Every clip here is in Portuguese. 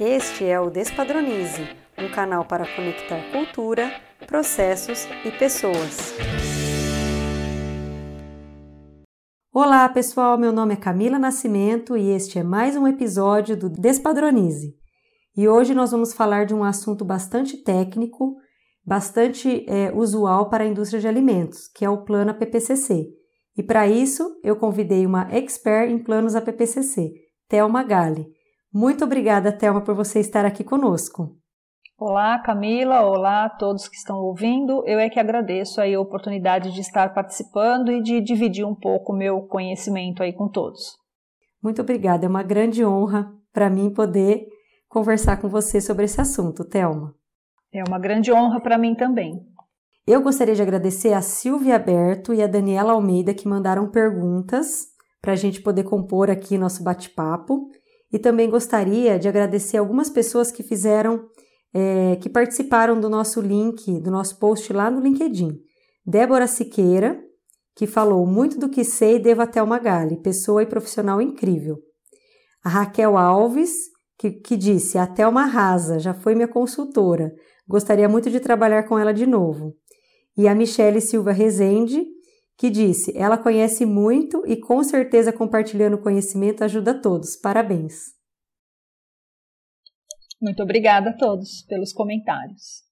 Este é o Despadronize, um canal para conectar cultura, processos e pessoas. Olá, pessoal. Meu nome é Camila Nascimento e este é mais um episódio do Despadronize. E hoje nós vamos falar de um assunto bastante técnico, bastante é, usual para a indústria de alimentos, que é o plano APPCC. E para isso, eu convidei uma expert em planos APPCC, Thelma Gale. Muito obrigada, Thelma, por você estar aqui conosco. Olá, Camila. Olá a todos que estão ouvindo. Eu é que agradeço aí a oportunidade de estar participando e de dividir um pouco o meu conhecimento aí com todos. Muito obrigada. É uma grande honra para mim poder conversar com você sobre esse assunto, Thelma. É uma grande honra para mim também. Eu gostaria de agradecer a Silvia Aberto e a Daniela Almeida que mandaram perguntas para a gente poder compor aqui nosso bate-papo. E também gostaria de agradecer algumas pessoas que fizeram, é, que participaram do nosso link, do nosso post lá no LinkedIn. Débora Siqueira, que falou muito do que sei devo até uma Magali, pessoa e profissional incrível. A Raquel Alves, que, que disse, até uma rasa, já foi minha consultora, gostaria muito de trabalhar com ela de novo. E a Michele Silva Rezende, que disse: Ela conhece muito e com certeza compartilhando conhecimento ajuda todos. Parabéns. Muito obrigada a todos pelos comentários.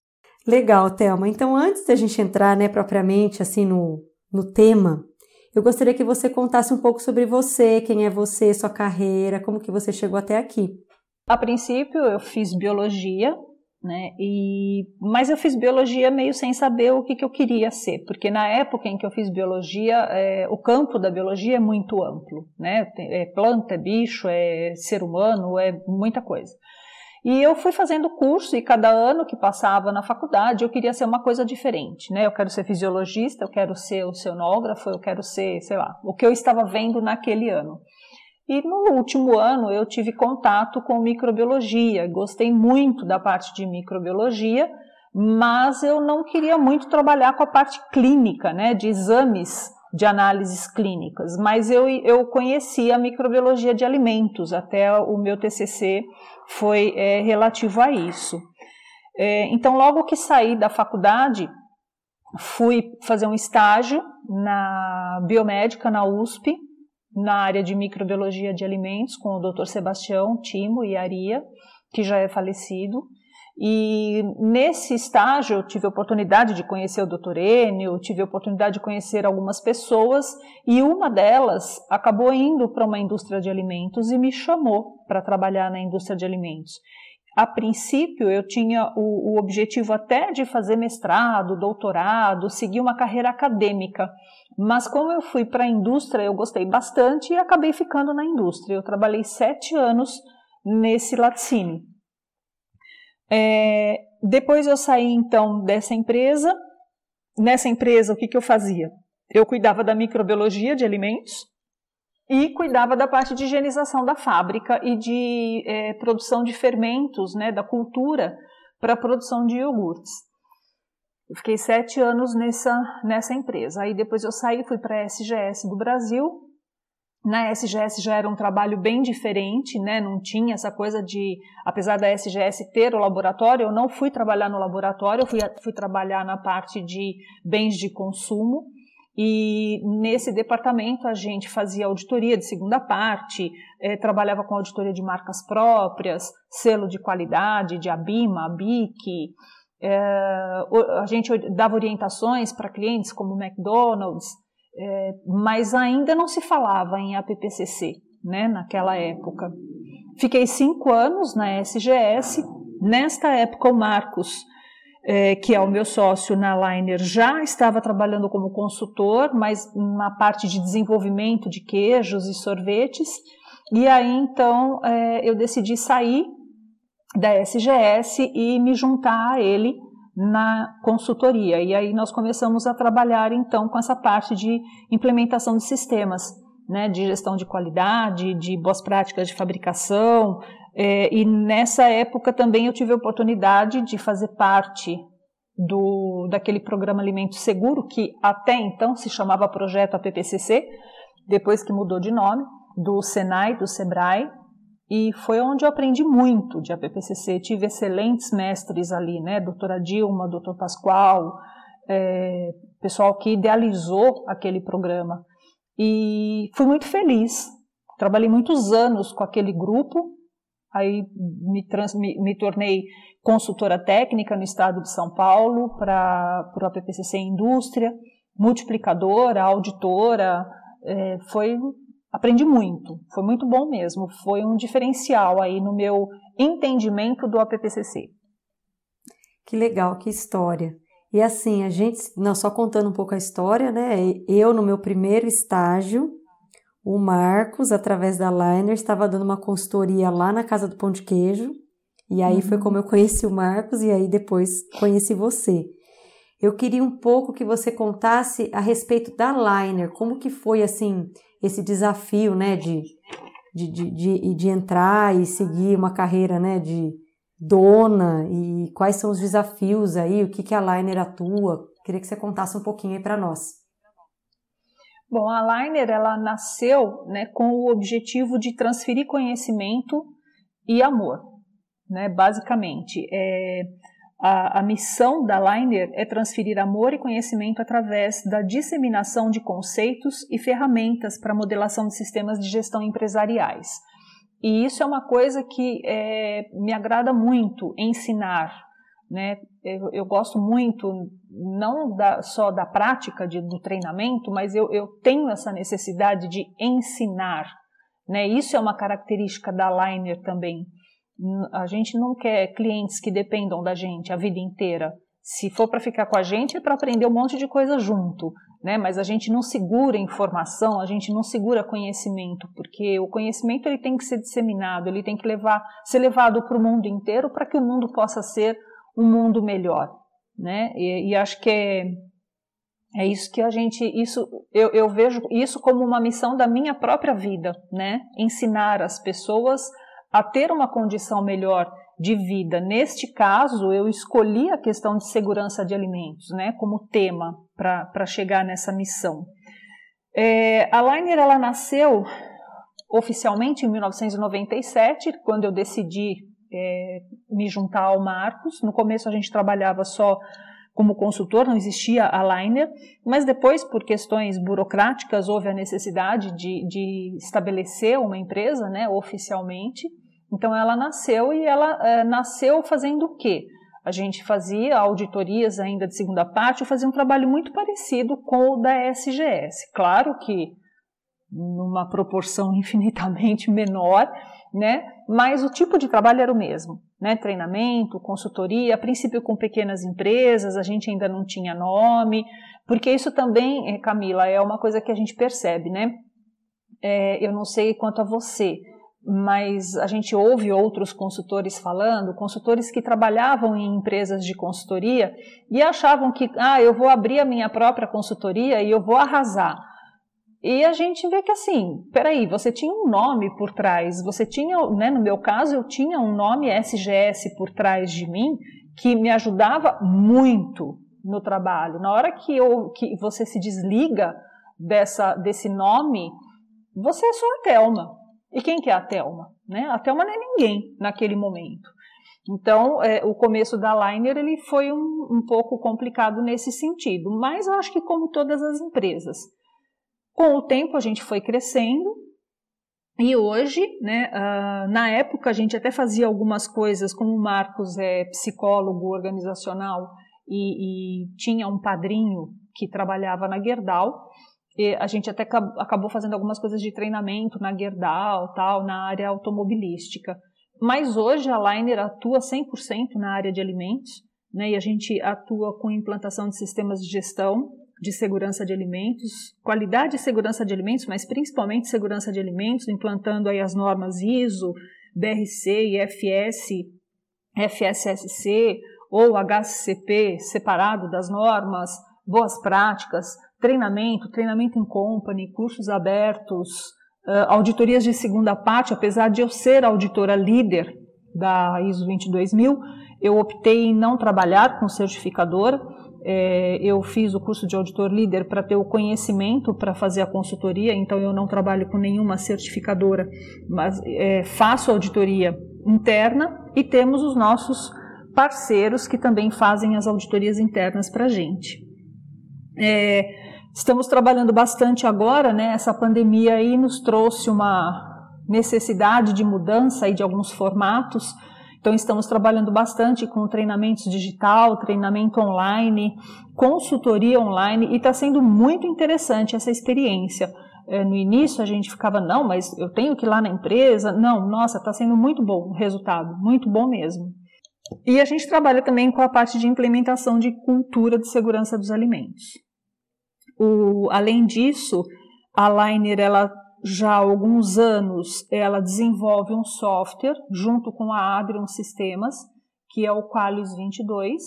Legal, Thelma. Então, antes da gente entrar, né, propriamente assim no, no tema, eu gostaria que você contasse um pouco sobre você, quem é você, sua carreira, como que você chegou até aqui. A princípio, eu fiz biologia né? E, mas eu fiz biologia meio sem saber o que, que eu queria ser, porque na época em que eu fiz biologia, é, o campo da biologia é muito amplo, né? É planta, é bicho, é ser humano, é muita coisa. E eu fui fazendo curso e cada ano que passava na faculdade eu queria ser uma coisa diferente, né? Eu quero ser fisiologista, eu quero ser oceanógrafo, eu quero ser, sei lá, o que eu estava vendo naquele ano. E no último ano eu tive contato com microbiologia, gostei muito da parte de microbiologia, mas eu não queria muito trabalhar com a parte clínica, né, de exames de análises clínicas, mas eu, eu conhecia a microbiologia de alimentos, até o meu TCC foi é, relativo a isso. É, então, logo que saí da faculdade, fui fazer um estágio na biomédica na USP, na área de microbiologia de alimentos com o Dr. Sebastião Timo e Aria, que já é falecido. E nesse estágio eu tive a oportunidade de conhecer o Dr. Enio, tive a oportunidade de conhecer algumas pessoas e uma delas acabou indo para uma indústria de alimentos e me chamou para trabalhar na indústria de alimentos. A princípio eu tinha o, o objetivo até de fazer mestrado, doutorado, seguir uma carreira acadêmica, mas como eu fui para a indústria, eu gostei bastante e acabei ficando na indústria. Eu trabalhei sete anos nesse laticínio. É, depois eu saí então dessa empresa. Nessa empresa, o que, que eu fazia? Eu cuidava da microbiologia de alimentos e cuidava da parte de higienização da fábrica e de é, produção de fermentos, né, da cultura para a produção de iogurtes. Eu fiquei sete anos nessa, nessa empresa. Aí depois eu saí, fui para a SGS do Brasil. Na SGS já era um trabalho bem diferente, né? Não tinha essa coisa de, apesar da SGS ter o laboratório, eu não fui trabalhar no laboratório, eu fui, fui trabalhar na parte de bens de consumo. E nesse departamento a gente fazia auditoria de segunda parte, eh, trabalhava com auditoria de marcas próprias, selo de qualidade, de ABIMA, ABIC, é, a gente dava orientações para clientes como McDonald's, é, mas ainda não se falava em APPCC, né, naquela época. Fiquei cinco anos na SGS. Nesta época, o Marcos, é, que é o meu sócio na Liner, já estava trabalhando como consultor, mas na parte de desenvolvimento de queijos e sorvetes. E aí, então, é, eu decidi sair da SGS e me juntar a ele na consultoria. E aí nós começamos a trabalhar então com essa parte de implementação de sistemas, né, de gestão de qualidade, de boas práticas de fabricação. É, e nessa época também eu tive a oportunidade de fazer parte do, daquele programa Alimento Seguro, que até então se chamava Projeto APPCC, depois que mudou de nome, do Senai, do Sebrae, e foi onde eu aprendi muito de APPCC. Tive excelentes mestres ali, né? Doutora Dilma, doutor Pascoal, é, pessoal que idealizou aquele programa. E fui muito feliz. Trabalhei muitos anos com aquele grupo, aí me, trans, me, me tornei consultora técnica no estado de São Paulo para o APPCC Indústria, multiplicadora, auditora, é, foi aprendi muito, foi muito bom mesmo, foi um diferencial aí no meu entendimento do APPCC. Que legal, que história. E assim, a gente, não só contando um pouco a história, né? Eu no meu primeiro estágio, o Marcos, através da Liner, estava dando uma consultoria lá na Casa do Pão de Queijo. E aí uhum. foi como eu conheci o Marcos e aí depois conheci você. Eu queria um pouco que você contasse a respeito da Liner, como que foi assim esse desafio, né, de, de, de, de, de entrar e seguir uma carreira, né, de dona e quais são os desafios aí, o que, que a Liner atua. Queria que você contasse um pouquinho aí para nós. Bom, a Liner ela nasceu né, com o objetivo de transferir conhecimento e amor, né, basicamente. É, a, a, missão da Liner é transferir amor e conhecimento através da disseminação de conceitos e ferramentas para modelação de sistemas de gestão empresariais. E isso é uma coisa que é, me agrada muito ensinar. Né? Eu, eu gosto muito, não da, só da prática de, do treinamento, mas eu, eu tenho essa necessidade de ensinar. Né? Isso é uma característica da Liner também. A gente não quer clientes que dependam da gente a vida inteira. Se for para ficar com a gente, é para aprender um monte de coisa junto né? Mas a gente não segura informação, a gente não segura conhecimento, porque o conhecimento ele tem que ser disseminado, ele tem que levar, ser levado para o mundo inteiro para que o mundo possa ser um mundo melhor, né? E, e acho que é, é isso que a gente, isso eu, eu vejo isso como uma missão da minha própria vida, né? Ensinar as pessoas a ter uma condição melhor de vida. Neste caso, eu escolhi a questão de segurança de alimentos né, como tema para chegar nessa missão. É, a Liner ela nasceu oficialmente em 1997, quando eu decidi é, me juntar ao Marcos. No começo a gente trabalhava só como consultor, não existia a Liner, mas depois, por questões burocráticas, houve a necessidade de, de estabelecer uma empresa né, oficialmente. Então ela nasceu e ela é, nasceu fazendo o quê? A gente fazia auditorias ainda de segunda parte, eu fazia um trabalho muito parecido com o da SGS. Claro que numa proporção infinitamente menor, né? Mas o tipo de trabalho era o mesmo, né? Treinamento, consultoria, a princípio com pequenas empresas, a gente ainda não tinha nome, porque isso também, eh, Camila, é uma coisa que a gente percebe, né? É, eu não sei quanto a você, mas a gente ouve outros consultores falando, consultores que trabalhavam em empresas de consultoria e achavam que, ah, eu vou abrir a minha própria consultoria e eu vou arrasar. E a gente vê que assim, peraí, você tinha um nome por trás, você tinha, né, no meu caso, eu tinha um nome SGS por trás de mim que me ajudava muito no trabalho. Na hora que, eu, que você se desliga dessa, desse nome, você é só a Thelma. E quem que é a Thelma? Né? A Thelma não é ninguém naquele momento. Então, é, o começo da Liner ele foi um, um, pouco complicado nesse sentido, mas eu acho que como todas as empresas, com o tempo a gente foi crescendo e hoje, né, uh, na época a gente até fazia algumas coisas, como o Marcos é psicólogo organizacional e, e tinha um padrinho que trabalhava na Gerdau, e a gente até acabou fazendo algumas coisas de treinamento na Gerdau, tal, na área automobilística. Mas hoje a Liner atua 100% na área de alimentos, né? E a gente atua com implantação de sistemas de gestão de segurança de alimentos, qualidade e segurança de alimentos, mas principalmente segurança de alimentos, implantando aí as normas ISO, BRC e FS, FSSC ou HCP separado das normas, boas práticas, treinamento, treinamento em company, cursos abertos, auditorias de segunda parte, apesar de eu ser auditora líder da ISO 22000, eu optei em não trabalhar com certificadora, é, eu fiz o curso de auditor líder para ter o conhecimento para fazer a consultoria, então eu não trabalho com nenhuma certificadora, mas é, faço auditoria interna e temos os nossos parceiros que também fazem as auditorias internas para a gente. É, estamos trabalhando bastante agora, né? Essa pandemia aí nos trouxe uma necessidade de mudança e de alguns formatos. Então, estamos trabalhando bastante com treinamentos digital, treinamento online, consultoria online, e está sendo muito interessante essa experiência. É, no início a gente ficava, não, mas eu tenho que ir lá na empresa. Não, nossa, está sendo muito bom o resultado, muito bom mesmo. E a gente trabalha também com a parte de implementação de cultura de segurança dos alimentos. O, além disso, a Liner ela já há alguns anos ela desenvolve um software junto com a Adrian Sistemas, que é o Qualis 22,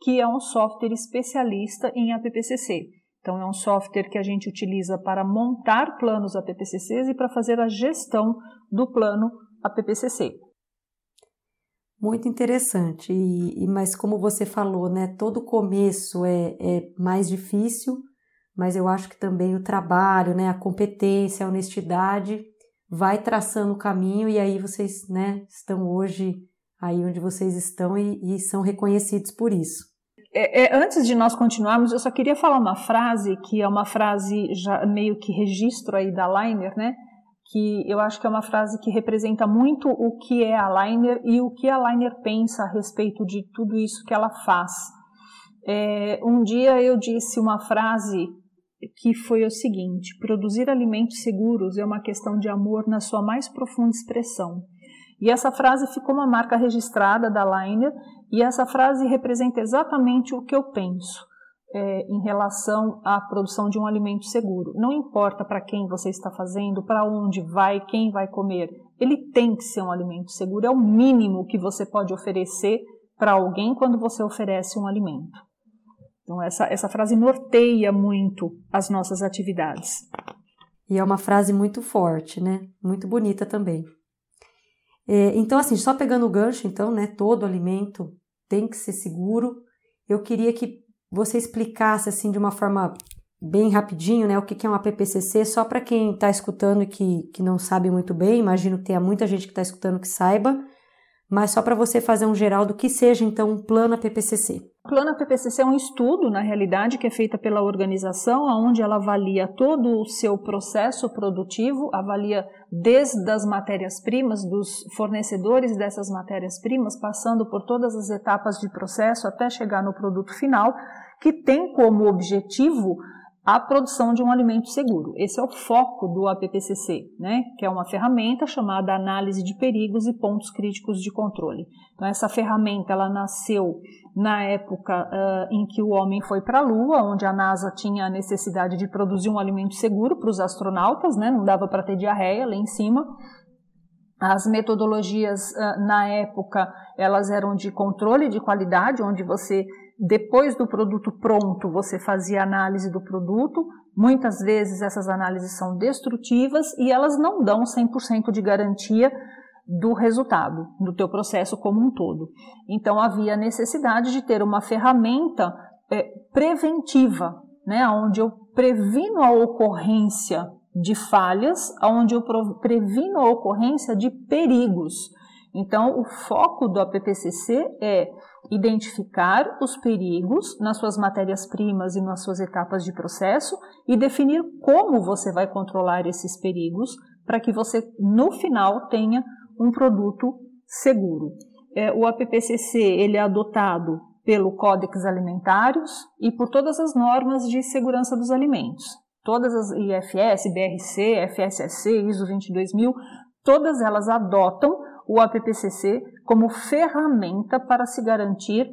que é um software especialista em APPCC. Então é um software que a gente utiliza para montar planos APPCCs e para fazer a gestão do plano APPCC. Muito interessante, e, mas como você falou, né, todo começo é, é mais difícil, mas eu acho que também o trabalho, né, a competência, a honestidade vai traçando o caminho e aí vocês, né, estão hoje aí onde vocês estão e, e são reconhecidos por isso. É, é, antes de nós continuarmos, eu só queria falar uma frase que é uma frase já meio que registro aí da Liner, né? Que eu acho que é uma frase que representa muito o que é a Liner e o que a Liner pensa a respeito de tudo isso que ela faz. É, um dia eu disse uma frase que foi o seguinte: produzir alimentos seguros é uma questão de amor na sua mais profunda expressão. E essa frase ficou uma marca registrada da Liner, e essa frase representa exatamente o que eu penso é, em relação à produção de um alimento seguro. Não importa para quem você está fazendo, para onde vai, quem vai comer, ele tem que ser um alimento seguro, é o mínimo que você pode oferecer para alguém quando você oferece um alimento. Então, essa, essa frase norteia muito as nossas atividades. E é uma frase muito forte, né? Muito bonita também. É, então, assim, só pegando o gancho, então, né? Todo alimento tem que ser seguro. Eu queria que você explicasse, assim, de uma forma bem rapidinho, né? O que é uma PPCC, só para quem está escutando e que, que não sabe muito bem, imagino que tenha muita gente que está escutando que saiba mas só para você fazer um geral do que seja então um plano PPCC. O plano PPCC é um estudo, na realidade, que é feito pela organização, onde ela avalia todo o seu processo produtivo, avalia desde as matérias-primas, dos fornecedores dessas matérias-primas, passando por todas as etapas de processo até chegar no produto final, que tem como objetivo a produção de um alimento seguro. Esse é o foco do APPCC, né, que é uma ferramenta chamada Análise de Perigos e Pontos Críticos de Controle. Então, essa ferramenta ela nasceu na época uh, em que o homem foi para a Lua, onde a NASA tinha a necessidade de produzir um alimento seguro para os astronautas, né, não dava para ter diarreia lá em cima. As metodologias uh, na época elas eram de controle de qualidade, onde você depois do produto pronto, você fazia análise do produto. Muitas vezes essas análises são destrutivas e elas não dão 100% de garantia do resultado, do teu processo como um todo. Então havia necessidade de ter uma ferramenta é, preventiva, né, onde eu previno a ocorrência de falhas, onde eu previno a ocorrência de perigos. Então, o foco do APPCC é identificar os perigos nas suas matérias-primas e nas suas etapas de processo e definir como você vai controlar esses perigos para que você, no final, tenha um produto seguro. É, o APPCC ele é adotado pelo Códex Alimentários e por todas as normas de segurança dos alimentos. Todas as IFS, BRC, FSSC, ISO 22000, todas elas adotam o APPCC como ferramenta para se garantir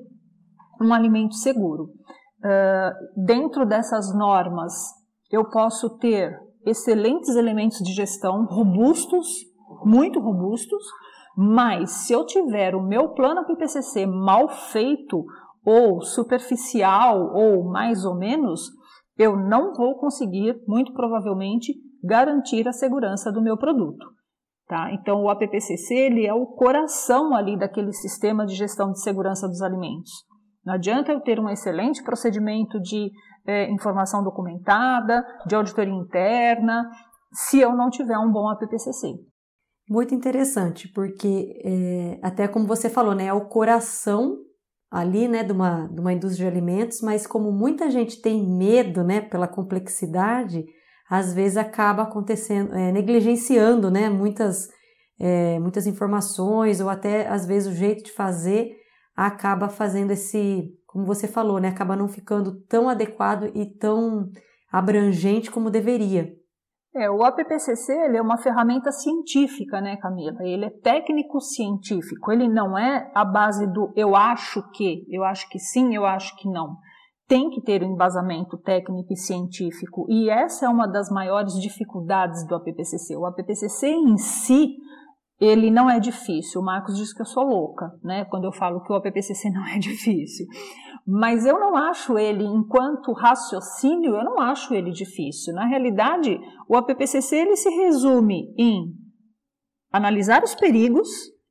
um alimento seguro. Uh, dentro dessas normas, eu posso ter excelentes elementos de gestão, robustos, muito robustos, mas se eu tiver o meu plano APPCC mal feito, ou superficial, ou mais ou menos, eu não vou conseguir, muito provavelmente, garantir a segurança do meu produto. Tá? Então, o APPCC ele é o coração ali daquele sistema de gestão de segurança dos alimentos. Não adianta eu ter um excelente procedimento de é, informação documentada, de auditoria interna, se eu não tiver um bom APPCC. Muito interessante, porque é, até como você falou, né, é o coração ali, né, de uma, de uma indústria de alimentos, mas como muita gente tem medo, né, pela complexidade, às vezes acaba acontecendo, é, negligenciando, né, muitas, é, muitas informações ou até às vezes o jeito de fazer acaba fazendo esse, como você falou, né, acaba não ficando tão adequado e tão abrangente como deveria. É, o APPCC ele é uma ferramenta científica, né, Camila? Ele é técnico-científico. Ele não é a base do eu acho que, eu acho que sim, eu acho que não. Tem que ter um embasamento técnico e científico. E essa é uma das maiores dificuldades do APPCC. O APPCC em si, ele não é difícil. O Marcos diz que eu sou louca, né? Quando eu falo que o APPCC não é difícil. Mas eu não acho ele, enquanto raciocínio, eu não acho ele difícil. Na realidade, o APPCC ele se resume em analisar os perigos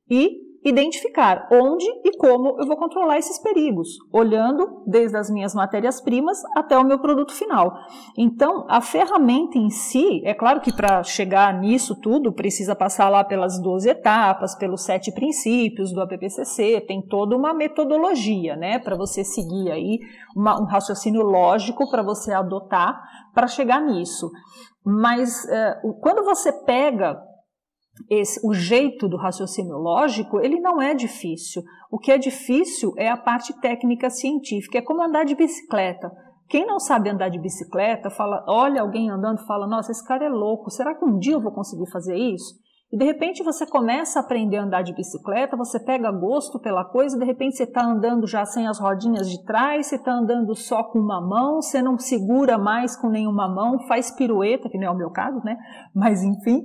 e identificar onde e como eu vou controlar esses perigos, olhando desde as minhas matérias-primas até o meu produto final. Então, a ferramenta em si, é claro que para chegar nisso tudo, precisa passar lá pelas 12 etapas, pelos sete princípios do APPCC, tem toda uma metodologia, né, para você seguir aí, uma, um raciocínio lógico para você adotar para chegar nisso. Mas é, quando você pega esse, o jeito do raciocínio lógico, ele não é difícil. O que é difícil é a parte técnica científica, é como andar de bicicleta. Quem não sabe andar de bicicleta, fala, olha alguém andando e fala, nossa, esse cara é louco, será que um dia eu vou conseguir fazer isso? E de repente você começa a aprender a andar de bicicleta, você pega gosto pela coisa, de repente você está andando já sem as rodinhas de trás, você está andando só com uma mão, você não segura mais com nenhuma mão, faz pirueta, que não é o meu caso, né? Mas enfim,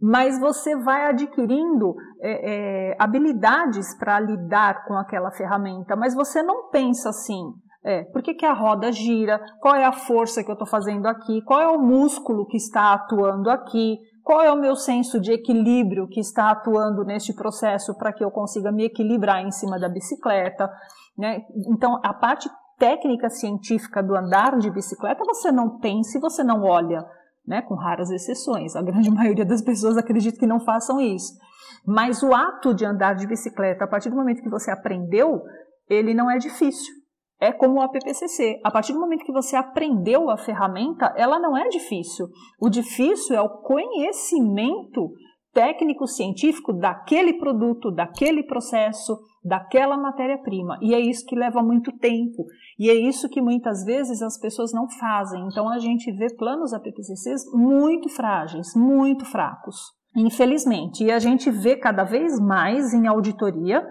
mas você vai adquirindo é, é, habilidades para lidar com aquela ferramenta, mas você não pensa assim. É, por que, que a roda gira? Qual é a força que eu estou fazendo aqui? Qual é o músculo que está atuando aqui? Qual é o meu senso de equilíbrio que está atuando neste processo para que eu consiga me equilibrar em cima da bicicleta? Né? Então, a parte técnica científica do andar de bicicleta você não tem se você não olha, né? com raras exceções. A grande maioria das pessoas acredita que não façam isso. Mas o ato de andar de bicicleta, a partir do momento que você aprendeu, ele não é difícil é como o APPCC. A partir do momento que você aprendeu a ferramenta, ela não é difícil. O difícil é o conhecimento técnico-científico daquele produto, daquele processo, daquela matéria-prima. E é isso que leva muito tempo. E é isso que muitas vezes as pessoas não fazem. Então a gente vê planos APPCCs muito frágeis, muito fracos. Infelizmente. E a gente vê cada vez mais em auditoria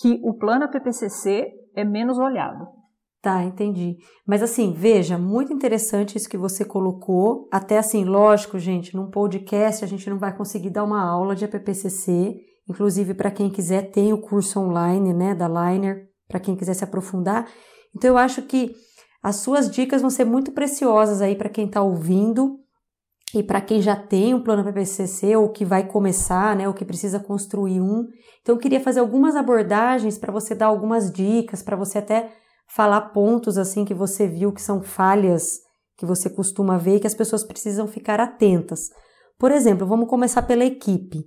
que o plano APPCC é menos olhado. Tá, entendi. Mas assim, veja, muito interessante isso que você colocou. Até assim, lógico, gente, num podcast a gente não vai conseguir dar uma aula de APPCC. Inclusive, para quem quiser, tem o curso online, né, da Liner, para quem quiser se aprofundar. Então, eu acho que as suas dicas vão ser muito preciosas aí para quem está ouvindo e para quem já tem um plano PPCC ou que vai começar, né, ou que precisa construir um. Então, eu queria fazer algumas abordagens para você dar algumas dicas, para você até falar pontos assim que você viu que são falhas que você costuma ver e que as pessoas precisam ficar atentas. Por exemplo, vamos começar pela equipe.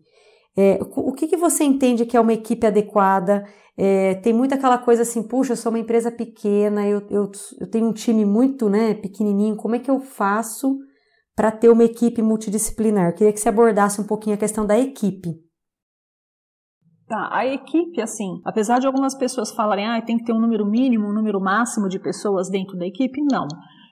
É, o que, que você entende que é uma equipe adequada? É, tem muita aquela coisa assim, puxa, eu sou uma empresa pequena, eu, eu, eu tenho um time muito né, pequenininho, como é que eu faço para ter uma equipe multidisciplinar? Eu queria que você abordasse um pouquinho a questão da equipe. Tá, a equipe, assim, apesar de algumas pessoas falarem, ah, tem que ter um número mínimo, um número máximo de pessoas dentro da equipe, não.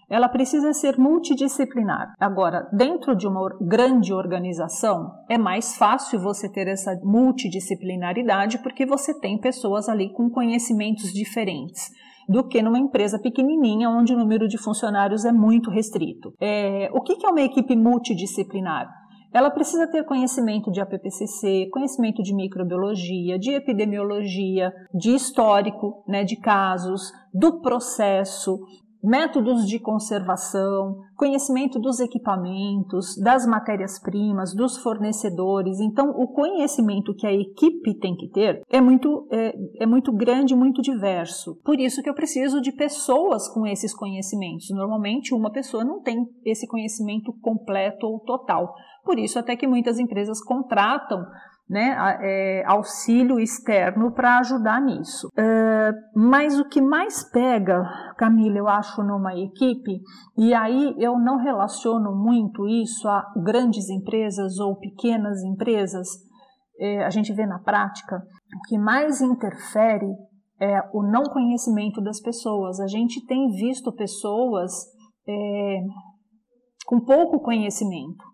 Ela precisa ser multidisciplinar. Agora, dentro de uma grande organização, é mais fácil você ter essa multidisciplinaridade porque você tem pessoas ali com conhecimentos diferentes do que numa empresa pequenininha onde o número de funcionários é muito restrito. É, o que é uma equipe multidisciplinar? Ela precisa ter conhecimento de APPCC, conhecimento de microbiologia, de epidemiologia, de histórico, né, de casos, do processo, métodos de conservação, conhecimento dos equipamentos, das matérias-primas, dos fornecedores. Então, o conhecimento que a equipe tem que ter é muito, é, é muito grande, muito diverso. Por isso que eu preciso de pessoas com esses conhecimentos. Normalmente, uma pessoa não tem esse conhecimento completo ou total. Por isso, até que muitas empresas contratam né, é, auxílio externo para ajudar nisso. Uh, mas o que mais pega, Camila, eu acho, numa equipe, e aí eu não relaciono muito isso a grandes empresas ou pequenas empresas, é, a gente vê na prática, o que mais interfere é o não conhecimento das pessoas. A gente tem visto pessoas é, com pouco conhecimento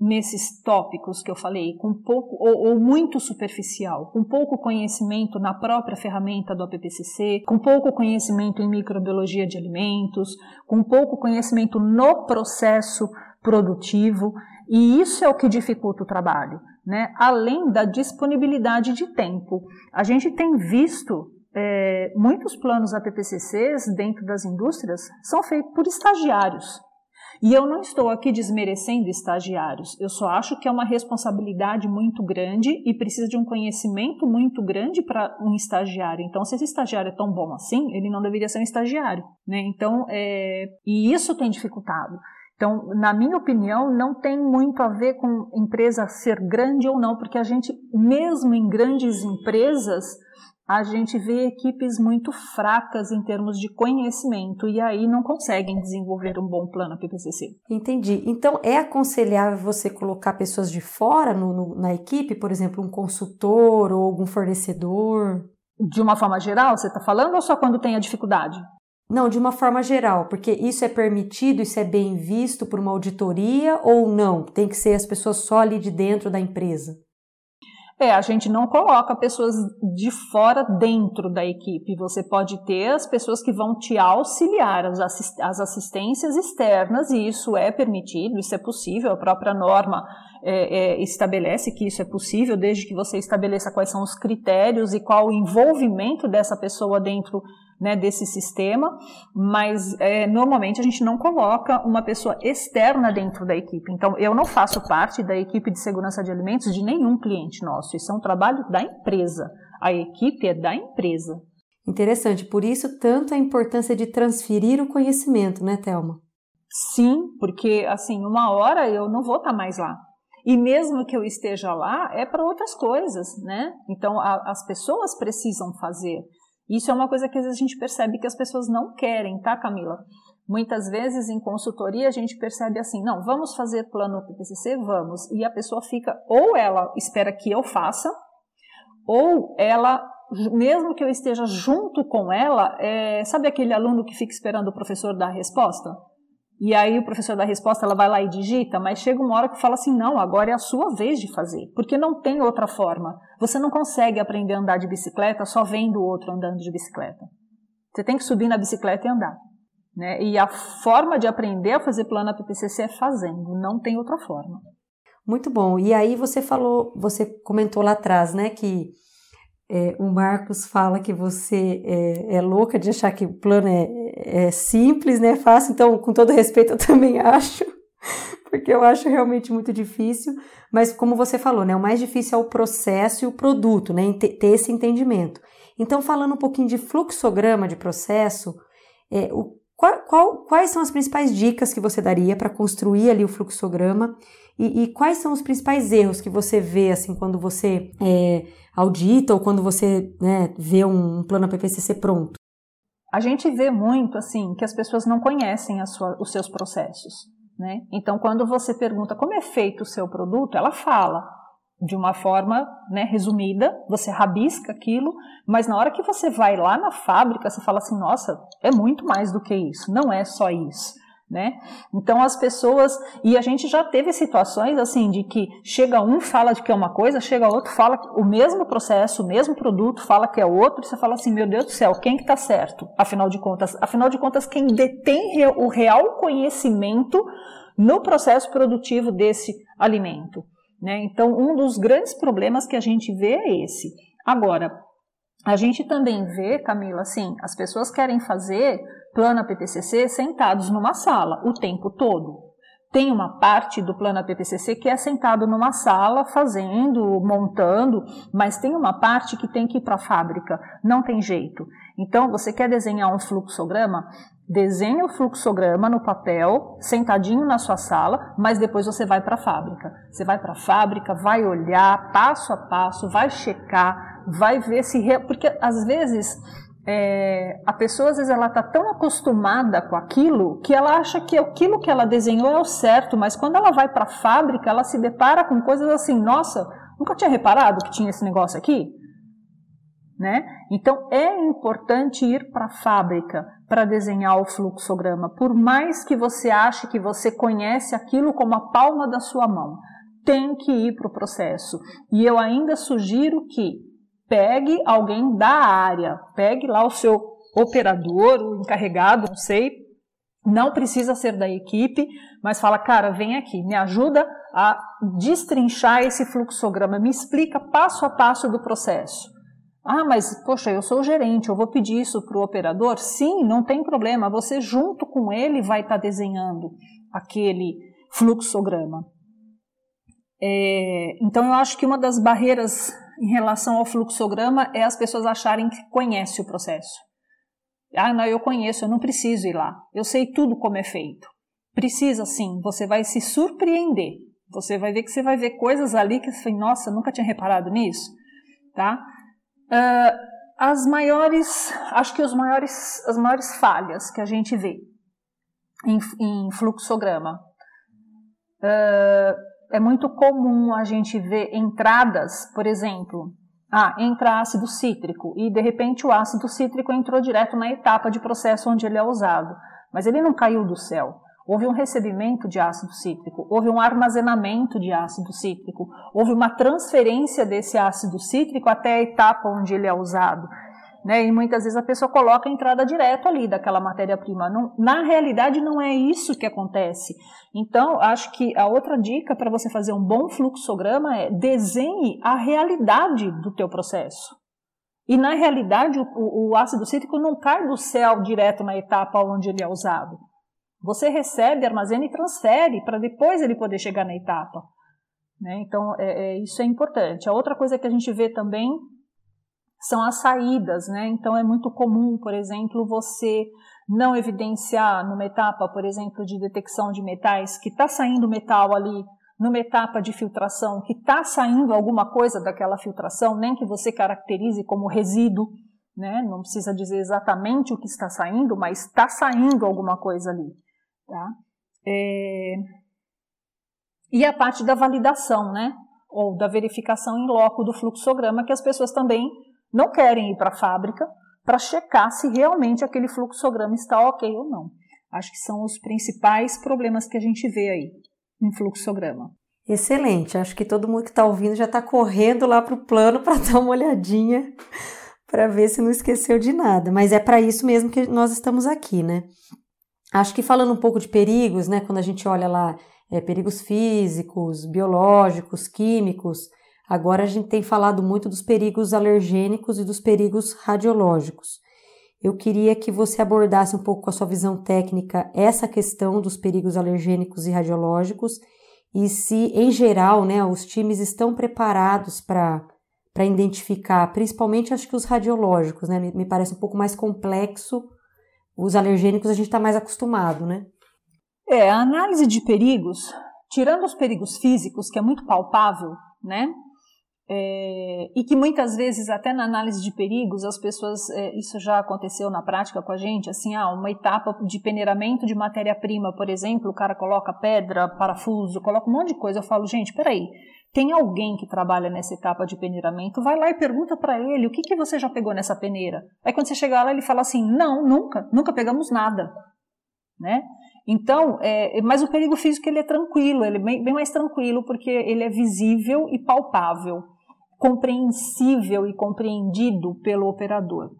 nesses tópicos que eu falei, com pouco ou, ou, muito superficial, com pouco conhecimento na própria ferramenta do APPCC, com pouco conhecimento em microbiologia de alimentos, com pouco conhecimento no processo produtivo, e isso é o que dificulta o trabalho, né? Além da disponibilidade de tempo, a gente tem visto é, muitos planos APPCCs dentro das indústrias são feitos por estagiários, e eu não estou aqui desmerecendo estagiários, eu só acho que é uma responsabilidade muito grande e precisa de um conhecimento muito grande para um estagiário. Então, se esse estagiário é tão bom assim, ele não deveria ser um estagiário, né? Então, é... e isso tem dificultado. Então, na minha opinião, não tem muito a ver com empresa ser grande ou não, porque a gente, mesmo em grandes empresas, a gente vê equipes muito fracas em termos de conhecimento e aí não conseguem desenvolver um bom plano PPCC. Entendi. Então é aconselhável você colocar pessoas de fora no, no, na equipe, por exemplo, um consultor ou algum fornecedor? De uma forma geral, você está falando ou só quando tem a dificuldade? Não, de uma forma geral, porque isso é permitido, isso é bem visto por uma auditoria ou não? Tem que ser as pessoas só ali de dentro da empresa? É, a gente não coloca pessoas de fora dentro da equipe. Você pode ter as pessoas que vão te auxiliar, as, assist as assistências externas, e isso é permitido, isso é possível. A própria norma é, é, estabelece que isso é possível, desde que você estabeleça quais são os critérios e qual o envolvimento dessa pessoa dentro né, desse sistema, mas é, normalmente a gente não coloca uma pessoa externa dentro da equipe. Então, eu não faço parte da equipe de segurança de alimentos de nenhum cliente nosso. Isso é um trabalho da empresa. A equipe é da empresa. Interessante. Por isso, tanto a importância de transferir o conhecimento, né, Thelma? Sim, porque assim, uma hora eu não vou estar mais lá. E mesmo que eu esteja lá, é para outras coisas, né? Então, a, as pessoas precisam fazer. Isso é uma coisa que às vezes a gente percebe que as pessoas não querem, tá, Camila? Muitas vezes em consultoria a gente percebe assim, não, vamos fazer plano PPCC? Vamos. E a pessoa fica, ou ela espera que eu faça, ou ela, mesmo que eu esteja junto com ela, é, sabe aquele aluno que fica esperando o professor dar a resposta? E aí o professor dá a resposta, ela vai lá e digita, mas chega uma hora que fala assim, não, agora é a sua vez de fazer, porque não tem outra forma. Você não consegue aprender a andar de bicicleta só vendo o outro andando de bicicleta. Você tem que subir na bicicleta e andar. Né? E a forma de aprender a fazer plano PPCC é fazendo, não tem outra forma. Muito bom. E aí você falou, você comentou lá atrás, né, que é, o Marcos fala que você é, é, louca de achar que o plano é, é simples, né? Fácil. Então, com todo respeito, eu também acho, porque eu acho realmente muito difícil. Mas, como você falou, né? O mais difícil é o processo e o produto, né? Ter esse entendimento. Então, falando um pouquinho de fluxograma de processo, é, o, qual, qual, quais são as principais dicas que você daria para construir ali o fluxograma e, e, quais são os principais erros que você vê assim quando você é, audita ou quando você né, vê um, plano PPCC pronto? A gente vê muito assim que as pessoas não conhecem sua, os seus processos. Né? Então, quando você pergunta como é feito o seu produto, ela fala de uma forma né, resumida, você rabisca aquilo, mas na hora que você vai lá na fábrica, você fala assim: nossa, é muito mais do que isso, não é só isso né? Então as pessoas e a gente já teve situações assim de que chega um fala de que é uma coisa, chega outro fala o mesmo processo, o mesmo produto, fala que é outro, e você fala assim, meu Deus do céu, quem que está certo? Afinal de contas, afinal de contas quem detém o real conhecimento no processo produtivo desse alimento, né? Então um dos grandes problemas que a gente vê é esse. Agora A gente também vê, Camila, assim, as pessoas querem fazer plano PPCC sentados numa sala o tempo todo. Tem uma parte do plano PPCC que é sentado numa sala fazendo, montando, mas tem uma parte que tem que ir para a fábrica, não tem jeito. Então, você quer desenhar um fluxograma? Desenhe o fluxograma no papel, sentadinho na sua sala, mas depois você vai para a fábrica. Você vai para a fábrica, vai olhar passo a passo, vai checar, vai ver se. Porque às vezes é, a pessoa às vezes ela está tão acostumada com aquilo que ela acha que aquilo que ela desenhou é o certo, mas quando ela vai para a fábrica, ela se depara com coisas assim, nossa, nunca tinha reparado que tinha esse negócio aqui? Né? Então é importante ir para a fábrica para desenhar o fluxograma, por mais que você ache que você conhece aquilo como a palma da sua mão, tem que ir para o processo. E eu ainda sugiro que pegue alguém da área, pegue lá o seu operador, o encarregado, não sei, não precisa ser da equipe, mas fala, cara, vem aqui, me ajuda a destrinchar esse fluxograma, me explica passo a passo do processo. Ah, mas poxa, eu sou o gerente, eu vou pedir isso para o operador? Sim, não tem problema. Você junto com ele vai estar tá desenhando aquele fluxograma. É, então eu acho que uma das barreiras em relação ao fluxograma é as pessoas acharem que conhece o processo. Ah, não, eu conheço, eu não preciso ir lá. Eu sei tudo como é feito. Precisa sim, você vai se surpreender. Você vai ver que você vai ver coisas ali que você nossa, nunca tinha reparado nisso, tá? Uh, as maiores, acho que os maiores, as maiores falhas que a gente vê em, em fluxograma. Uh, é muito comum a gente ver entradas, por exemplo, ah, entra ácido cítrico e de repente o ácido cítrico entrou direto na etapa de processo onde ele é usado, mas ele não caiu do céu. Houve um recebimento de ácido cítrico, houve um armazenamento de ácido cítrico, houve uma transferência desse ácido cítrico até a etapa onde ele é usado. Né? E muitas vezes a pessoa coloca a entrada direto ali daquela matéria-prima. Na realidade, não é isso que acontece. Então, acho que a outra dica para você fazer um bom fluxograma é desenhe a realidade do teu processo. E na realidade, o, o ácido cítrico não cai do céu direto na etapa onde ele é usado. Você recebe, armazena e transfere para depois ele poder chegar na etapa. Né? Então, é, é, isso é importante. A outra coisa que a gente vê também são as saídas. Né? Então, é muito comum, por exemplo, você não evidenciar numa etapa, por exemplo, de detecção de metais, que está saindo metal ali, numa etapa de filtração, que está saindo alguma coisa daquela filtração, nem que você caracterize como resíduo, né? não precisa dizer exatamente o que está saindo, mas está saindo alguma coisa ali. Tá? É... E a parte da validação, né? Ou da verificação em loco do fluxograma, que as pessoas também não querem ir para a fábrica para checar se realmente aquele fluxograma está ok ou não. Acho que são os principais problemas que a gente vê aí em fluxograma. Excelente, acho que todo mundo que está ouvindo já está correndo lá para o plano para dar uma olhadinha para ver se não esqueceu de nada. Mas é para isso mesmo que nós estamos aqui, né? Acho que falando um pouco de perigos, né, quando a gente olha lá é, perigos físicos, biológicos, químicos, agora a gente tem falado muito dos perigos alergênicos e dos perigos radiológicos. Eu queria que você abordasse um pouco com a sua visão técnica essa questão dos perigos alergênicos e radiológicos e se, em geral, né, os times estão preparados para para identificar, principalmente acho que os radiológicos, né? Me, parece um pouco mais complexo os alergênicos a gente está mais acostumado, né? É, a análise de perigos, tirando os perigos físicos, que é muito palpável, né? É, e que muitas vezes, até na análise de perigos, as pessoas, é, isso já aconteceu na prática com a gente, assim, ah, uma etapa de peneiramento de matéria-prima, por exemplo, o cara coloca pedra, parafuso, coloca um monte de coisa. Eu falo, gente, peraí, tem alguém que trabalha nessa etapa de peneiramento, vai lá e pergunta para ele o que, que você já pegou nessa peneira. Aí quando você chegar lá, ele fala assim: não, nunca, nunca pegamos nada. Né? Então, é, mas o perigo físico ele é tranquilo, ele é bem, bem mais tranquilo porque ele é visível e palpável, compreensível e compreendido pelo operador.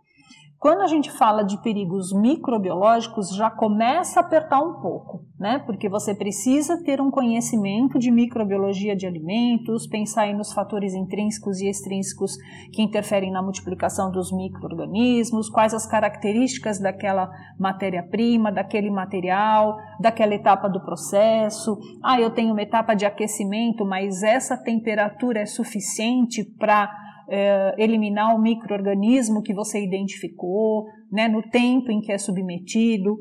Quando a gente fala de perigos microbiológicos, já começa a apertar um pouco, né? Porque você precisa ter um conhecimento de microbiologia de alimentos, pensar aí nos fatores intrínsecos e extrínsecos que interferem na multiplicação dos microorganismos, quais as características daquela matéria-prima, daquele material, daquela etapa do processo. Ah, eu tenho uma etapa de aquecimento, mas essa temperatura é suficiente para é, eliminar o microorganismo que você identificou, né, no tempo em que é submetido.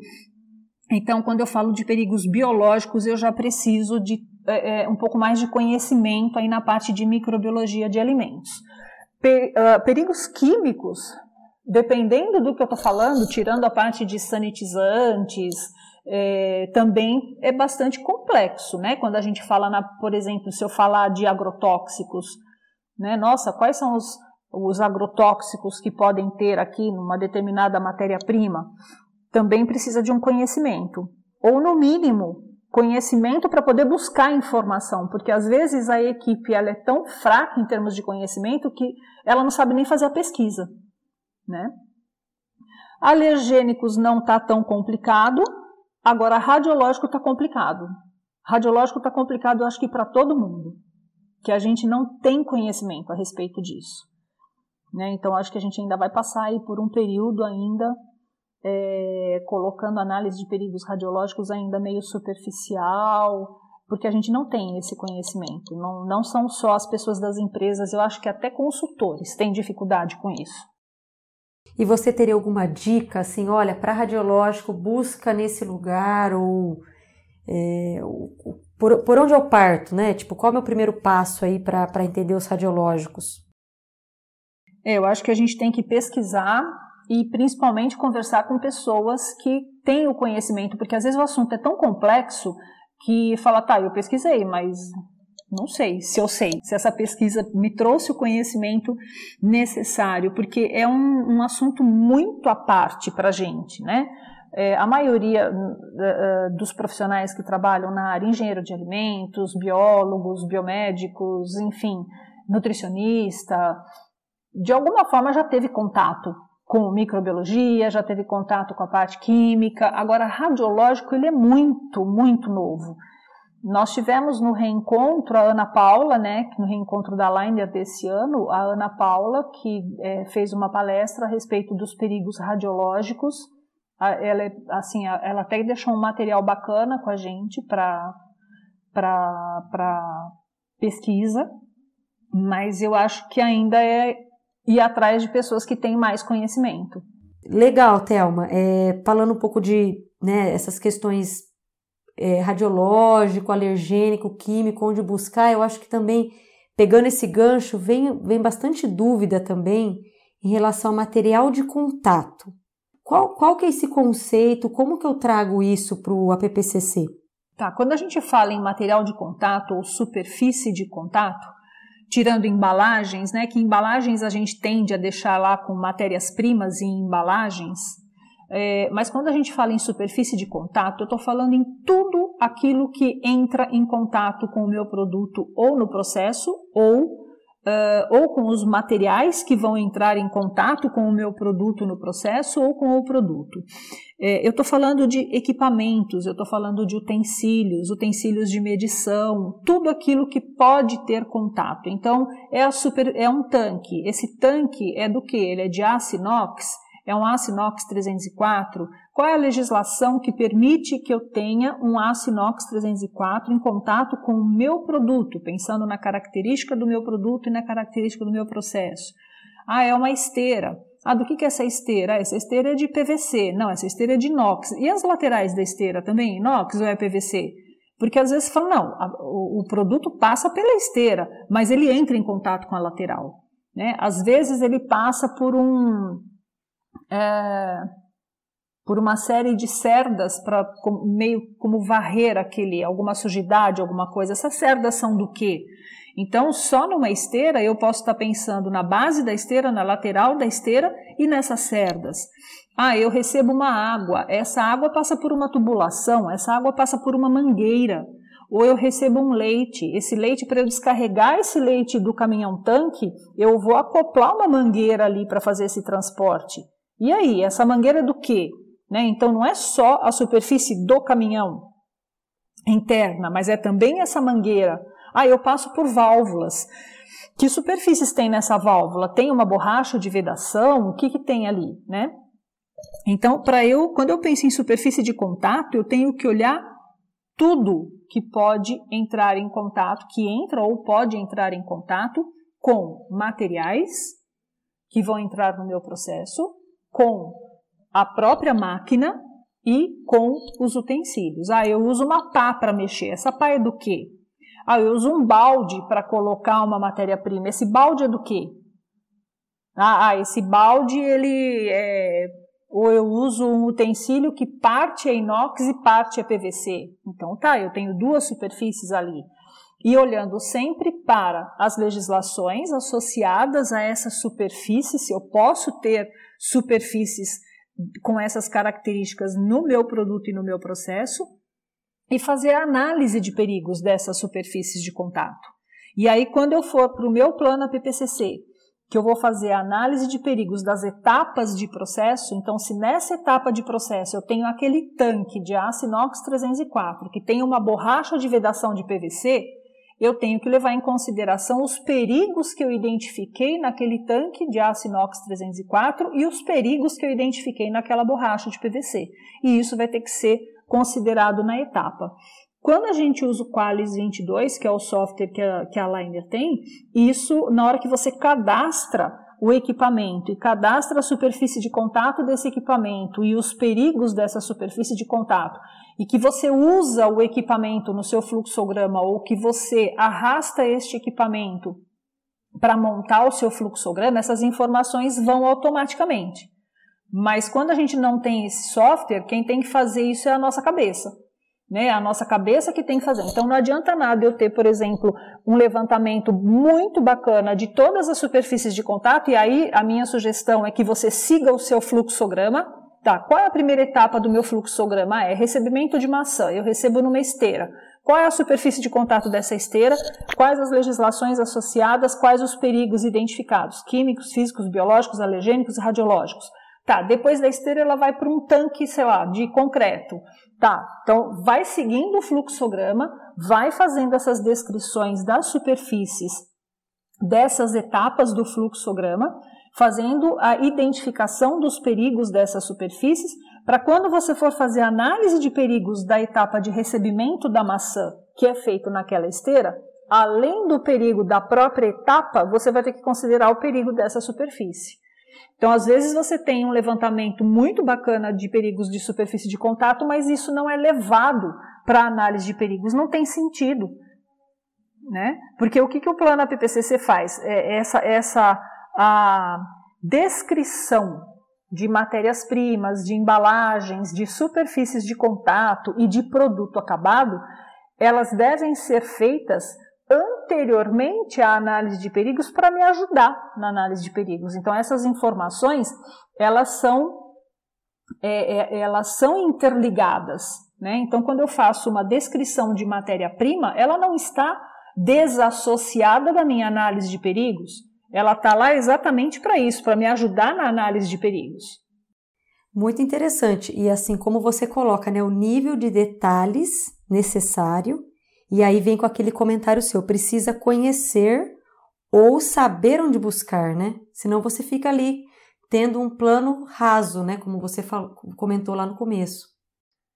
Então, quando eu falo de perigos biológicos, eu já preciso de é, é um pouco mais de conhecimento aí na parte de microbiologia de alimentos. Per, uh, perigos químicos, dependendo do que eu estou falando, tirando a parte de sanitizantes, é, também é bastante complexo, né? Quando a gente fala, na, por exemplo, se eu falar de agrotóxicos, né? Nossa, quais são os, os agrotóxicos que podem ter aqui numa determinada matéria-prima? Também precisa de um conhecimento, ou no mínimo conhecimento para poder buscar informação, porque às vezes a equipe ela é tão fraca em termos de conhecimento que ela não sabe nem fazer a pesquisa, né? Alergênicos não está tão complicado, agora radiológico está complicado. Radiológico está complicado, eu acho que para todo mundo que a gente não tem conhecimento a respeito disso. Né? Então, acho que a gente ainda vai passar aí por um período ainda é, colocando análise de perigos radiológicos ainda meio superficial, porque a gente não tem esse conhecimento. Não, não são só as pessoas das empresas, eu acho que até consultores têm dificuldade com isso. E você teria alguma dica, assim, olha, para radiológico, busca nesse lugar, ou é, por, por onde eu parto, né? Tipo, qual é o meu primeiro passo aí para entender os radiológicos? É, eu acho que a gente tem que pesquisar e principalmente conversar com pessoas que têm o conhecimento, porque às vezes o assunto é tão complexo que fala, tá, eu pesquisei, mas não sei se eu sei, se essa pesquisa me trouxe o conhecimento necessário, porque é um, um assunto muito à parte para a gente, né? É, a maioria uh, dos profissionais que trabalham na área, engenheiro de alimentos, biólogos, biomédicos, enfim, nutricionista, de alguma forma já teve contato com microbiologia, já teve contato com a parte química. Agora, radiológico, ele é muito, muito novo. Nós tivemos no reencontro a Ana Paula, né, no reencontro da Liner desse ano, a Ana Paula, que é, fez uma palestra a respeito dos perigos radiológicos ela, é, assim, ela até deixou um material bacana com a gente para pesquisa, mas eu acho que ainda é ir atrás de pessoas que têm mais conhecimento. Legal, Thelma. É, falando um pouco de né, essas questões é, radiológico, alergênico, químico, onde buscar, eu acho que também, pegando esse gancho, vem, vem bastante dúvida também em relação ao material de contato. Qual, qual que é esse conceito? Como que eu trago isso para o APPCC? Tá, quando a gente fala em material de contato ou superfície de contato, tirando embalagens, né, que embalagens a gente tende a deixar lá com matérias-primas em embalagens, é, mas quando a gente fala em superfície de contato, eu estou falando em tudo aquilo que entra em contato com o meu produto ou no processo ou uh, ou com os materiais que vão entrar em contato com o meu produto no processo ou com o produto. É, eu estou falando de equipamentos, eu estou falando de utensílios, utensílios de medição, tudo aquilo que pode ter contato. Então, é, super, é um tanque. Esse tanque é do que? Ele é de aço inox? É um aço inox 304? Qual é a legislação que permite que eu tenha um aço inox 304 em contato com o meu produto, pensando na característica do meu produto e na característica do meu processo? Ah, é uma esteira. Ah, do que, que é essa esteira? Ah, essa esteira é de PVC. Não, essa esteira é de inox. E as laterais da esteira também, inox ou é PVC? Porque às vezes fala, não, a, o, o, produto passa pela esteira, mas ele entra em contato com a lateral. Né? Às vezes ele passa por um. É, por uma série de cerdas para meio como varrer aquele alguma sujidade, alguma coisa. Essas cerdas são do quê? Então, só numa esteira eu posso estar pensando na base da esteira, na lateral da esteira e nessas cerdas. Ah, eu recebo uma água, essa água passa por uma tubulação, essa água passa por uma mangueira. Ou eu recebo um leite, esse leite, para eu descarregar esse leite do caminhão-tanque, eu vou acoplar uma mangueira ali para fazer esse transporte. E aí, essa mangueira é do quê? Né? Então não é só a superfície do caminhão interna, mas é também essa mangueira. Ah, eu passo por válvulas. Que superfícies tem nessa válvula? Tem uma borracha de vedação? O que, que tem ali, né? Então, para eu, quando eu penso em superfície de contato, eu tenho que olhar tudo que pode entrar em contato, que entra ou pode entrar em contato com materiais que vão entrar no meu processo, com a própria máquina e com os utensílios. Ah, eu uso uma pá para mexer. Essa pá é do quê? Ah, eu uso um balde para colocar uma matéria-prima. Esse balde é do quê? Ah, ah, esse balde ele é ou eu uso um utensílio que parte é inox e parte é PVC. Então tá, eu tenho duas superfícies ali. E olhando sempre para as legislações associadas a essa superfície, se eu posso ter superfícies com essas características no meu produto e no meu processo, e fazer a análise de perigos dessas superfícies de contato. E aí, quando eu for para o meu plano PPCC, que eu vou fazer a análise de perigos das etapas de processo, então se nessa etapa de processo eu tenho aquele tanque de aço inox 304 que tem uma borracha de vedação de PVC, eu tenho que levar em consideração os perigos que eu identifiquei naquele tanque de aço inox 304 e os perigos que eu identifiquei naquela borracha de PVC. E isso vai ter que ser considerado na etapa. Quando a gente usa o Qualis 22, que é o software que a, que a Liner tem, isso, na hora que você cadastra o equipamento e cadastra a superfície de contato desse equipamento e os perigos dessa superfície de contato, e que você usa o equipamento no seu fluxograma ou que você arrasta este equipamento para montar o seu fluxograma, essas informações vão automaticamente. Mas quando a gente não tem esse software, quem tem que fazer isso é a nossa cabeça né? A nossa cabeça que tem que fazer. Então não adianta nada eu ter, por exemplo, um levantamento muito bacana de todas as superfícies de contato, e aí a minha sugestão é que você siga o seu fluxograma. Tá, qual é a primeira etapa do meu fluxograma? É recebimento de maçã. Eu recebo numa esteira. Qual é a superfície de contato dessa esteira? Quais as legislações associadas? Quais os perigos identificados? Químicos, físicos, biológicos, alergênicos e radiológicos. Tá, depois da esteira ela vai para um tanque, sei lá, de concreto. Tá, então vai seguindo o fluxograma, vai fazendo essas descrições das superfícies dessas etapas do fluxograma, fazendo a identificação dos perigos dessas superfícies, para quando você for fazer a análise de perigos da etapa de recebimento da maçã, que é feito naquela esteira, além do perigo da própria etapa, você vai ter que considerar o perigo dessa superfície. Então, às vezes você tem um levantamento muito bacana de perigos de superfície de contato, mas isso não é levado para análise de perigos, não tem sentido. Né? Porque o que, que o plano APPCC faz? É essa, essa a descrição de matérias-primas, de embalagens, de superfícies de contato e de produto acabado, elas devem ser feitas anteriormente à análise de perigos para me ajudar na análise de perigos. Então essas informações elas são é, é, elas são interligadas. Né? Então quando eu faço uma descrição de matéria-prima, ela não está desassociada da minha análise de perigos. Ela está lá exatamente para isso, para me ajudar na análise de perigos. Muito interessante. E assim como você coloca né, o nível de detalhes necessário e aí vem com aquele comentário seu: precisa conhecer ou saber onde buscar, né? Senão você fica ali tendo um plano raso, né? Como você falou, comentou lá no começo.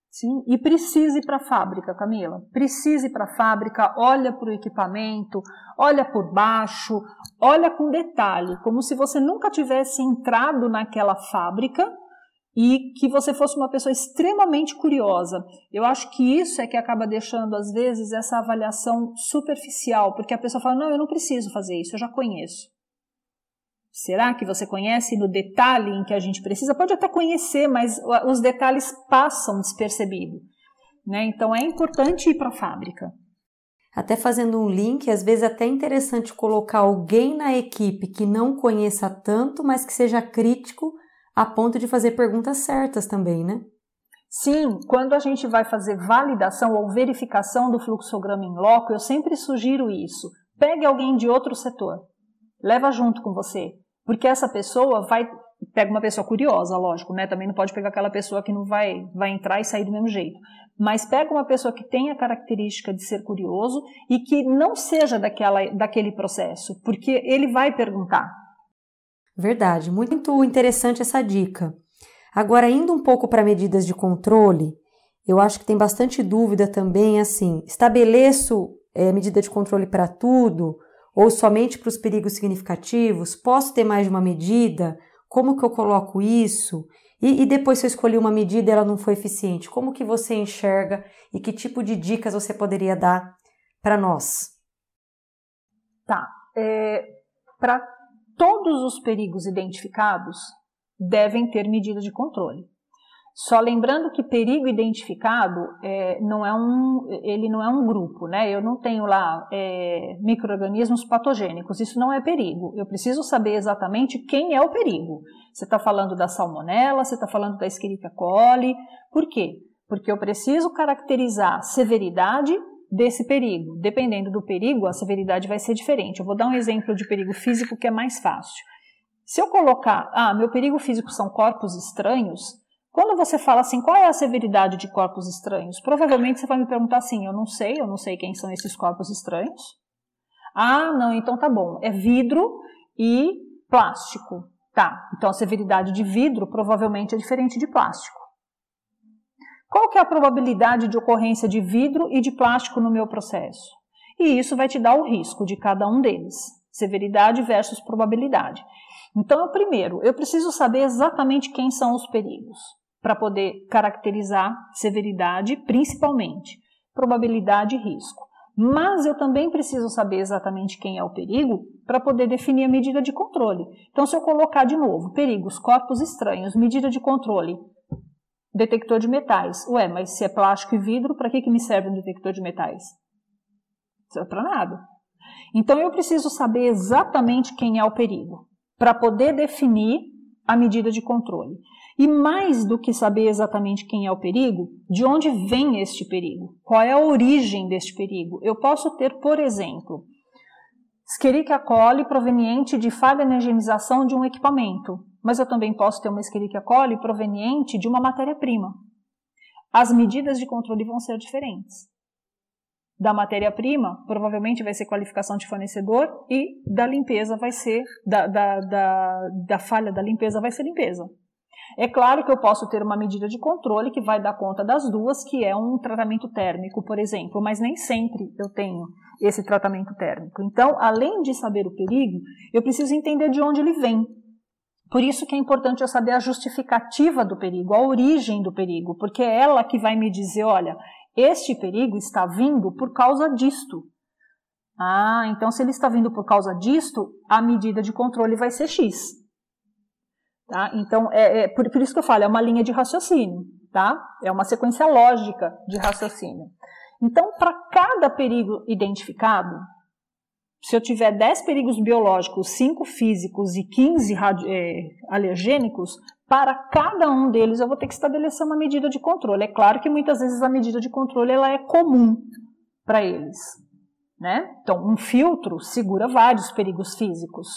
Sim, e precise ir para a fábrica, Camila. Precise ir para a fábrica, olha para o equipamento, olha por baixo, olha com detalhe, como se você nunca tivesse entrado naquela fábrica e que você fosse uma pessoa extremamente curiosa. Eu acho que isso é que acaba deixando, às vezes, essa avaliação superficial, porque a pessoa fala: não, eu não preciso fazer isso, eu já conheço. Será que você conhece no detalhe em que a gente precisa? Pode até conhecer, mas os detalhes passam despercebido. Né? Então é importante ir para a fábrica. Até fazendo um link, às vezes é até interessante colocar alguém na equipe que não conheça tanto, mas que seja crítico a ponto de fazer perguntas certas também, né? Sim, quando a gente vai fazer validação ou verificação do fluxograma em loco, eu sempre sugiro isso. Pegue alguém de outro setor, leva junto com você, porque essa pessoa vai pega uma pessoa curiosa, lógico, né? Também não pode pegar aquela pessoa que não vai, vai entrar e sair do mesmo jeito. Mas pega uma pessoa que tenha a característica de ser curioso e que não seja daquela, daquele processo, porque ele vai perguntar. Verdade, muito interessante essa dica. Agora, indo um pouco para medidas de controle, eu acho que tem bastante dúvida também, assim, estabeleço é, medida de controle para tudo ou somente para os perigos significativos? Posso ter mais de uma medida? Como que eu coloco isso? E, e, depois se eu escolhi uma medida e ela não foi eficiente, como que você enxerga e que tipo de dicas você poderia dar para nós? Tá. É, para todos os perigos identificados, devem ter medida de controle. Só lembrando que perigo identificado é, não é um, ele não é um grupo, né? Eu não tenho lá é, microorganismos patogênicos. Isso não é perigo. Eu preciso saber exatamente quem é o perigo. Você está falando da salmonela, você está falando da Escherichia coli. Por quê? Porque eu preciso caracterizar severidade desse perigo. Dependendo do perigo, a severidade vai ser diferente. Eu vou dar um exemplo de perigo físico que é mais fácil. Se eu colocar, ah, meu perigo físico são corpos estranhos, quando você fala assim, qual é a severidade de corpos estranhos? Provavelmente você vai me perguntar assim, eu não sei, eu não sei quem são esses corpos estranhos. Ah, não, então tá bom. É vidro e plástico. Tá, então a severidade de vidro provavelmente é diferente de plástico. Qual que é a probabilidade de ocorrência de vidro e de plástico no meu processo? E isso vai te dar o risco de cada um deles. Severidade versus probabilidade. Então, primeiro, eu preciso saber exatamente quem são os perigos para poder caracterizar severidade, principalmente, probabilidade e risco. Mas eu também preciso saber exatamente quem é o perigo para poder definir a medida de controle. Então, se eu colocar de novo perigos, corpos estranhos, medida de controle, detector de metais. Ué, mas se é plástico e vidro, para que, que me serve um detector de metais? Não para nada. Então, eu preciso saber exatamente quem é o perigo para poder definir a medida de controle. E mais do que saber exatamente quem é o perigo, de onde vem este perigo? Qual é a origem deste perigo? Eu posso ter, por exemplo, Escherichia coli proveniente de falha na higienização de um equipamento, mas eu também posso ter uma Escherichia coli proveniente de uma matéria-prima. As medidas de controle vão ser diferentes. Da matéria-prima, provavelmente vai ser qualificação de fornecedor, e da limpeza vai ser, da, da, da, da falha da limpeza vai ser limpeza. É claro que eu posso ter uma medida de controle que vai dar conta das duas, que é um tratamento térmico, por exemplo, mas nem sempre eu tenho esse tratamento térmico. Então, além de saber o perigo, eu preciso entender de onde ele vem. Por isso que é importante eu saber a justificativa do perigo, a origem do perigo, porque é ela que vai me dizer, olha, este perigo está vindo por causa disto. Ah, então se ele está vindo por causa disto, a medida de controle vai ser X. Tá? Então, é, é por, por, isso que eu falo, é uma linha de raciocínio, tá? É uma sequência lógica de raciocínio. Então, para cada perigo identificado, se eu tiver 10 perigos biológicos, 5 físicos e 15 é, alergênicos, para cada um deles eu vou ter que estabelecer uma medida de controle. É claro que muitas vezes a medida de controle ela é comum para eles. Né? Então, um filtro segura vários perigos físicos.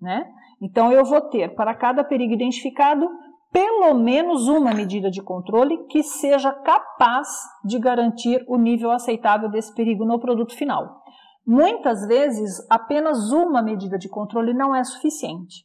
Né? Então, eu vou ter para cada perigo identificado pelo menos uma medida de controle que seja capaz de garantir o nível aceitável desse perigo no produto final. Muitas vezes, apenas uma medida de controle não é suficiente.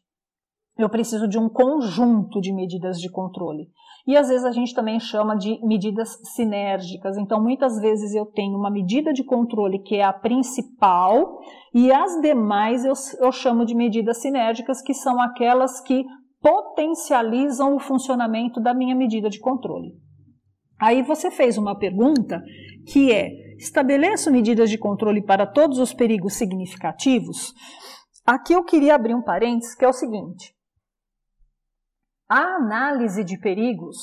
Eu preciso de um conjunto de medidas de controle. E às vezes a gente também chama de medidas sinérgicas. Então, muitas vezes eu tenho uma medida de controle que é a principal, e as demais eu, eu chamo de medidas sinérgicas, que são aquelas que potencializam o funcionamento da minha medida de controle. Aí você fez uma pergunta que é: estabeleço medidas de controle para todos os perigos significativos? Aqui eu queria abrir um parênteses, que é o seguinte: a análise de perigos,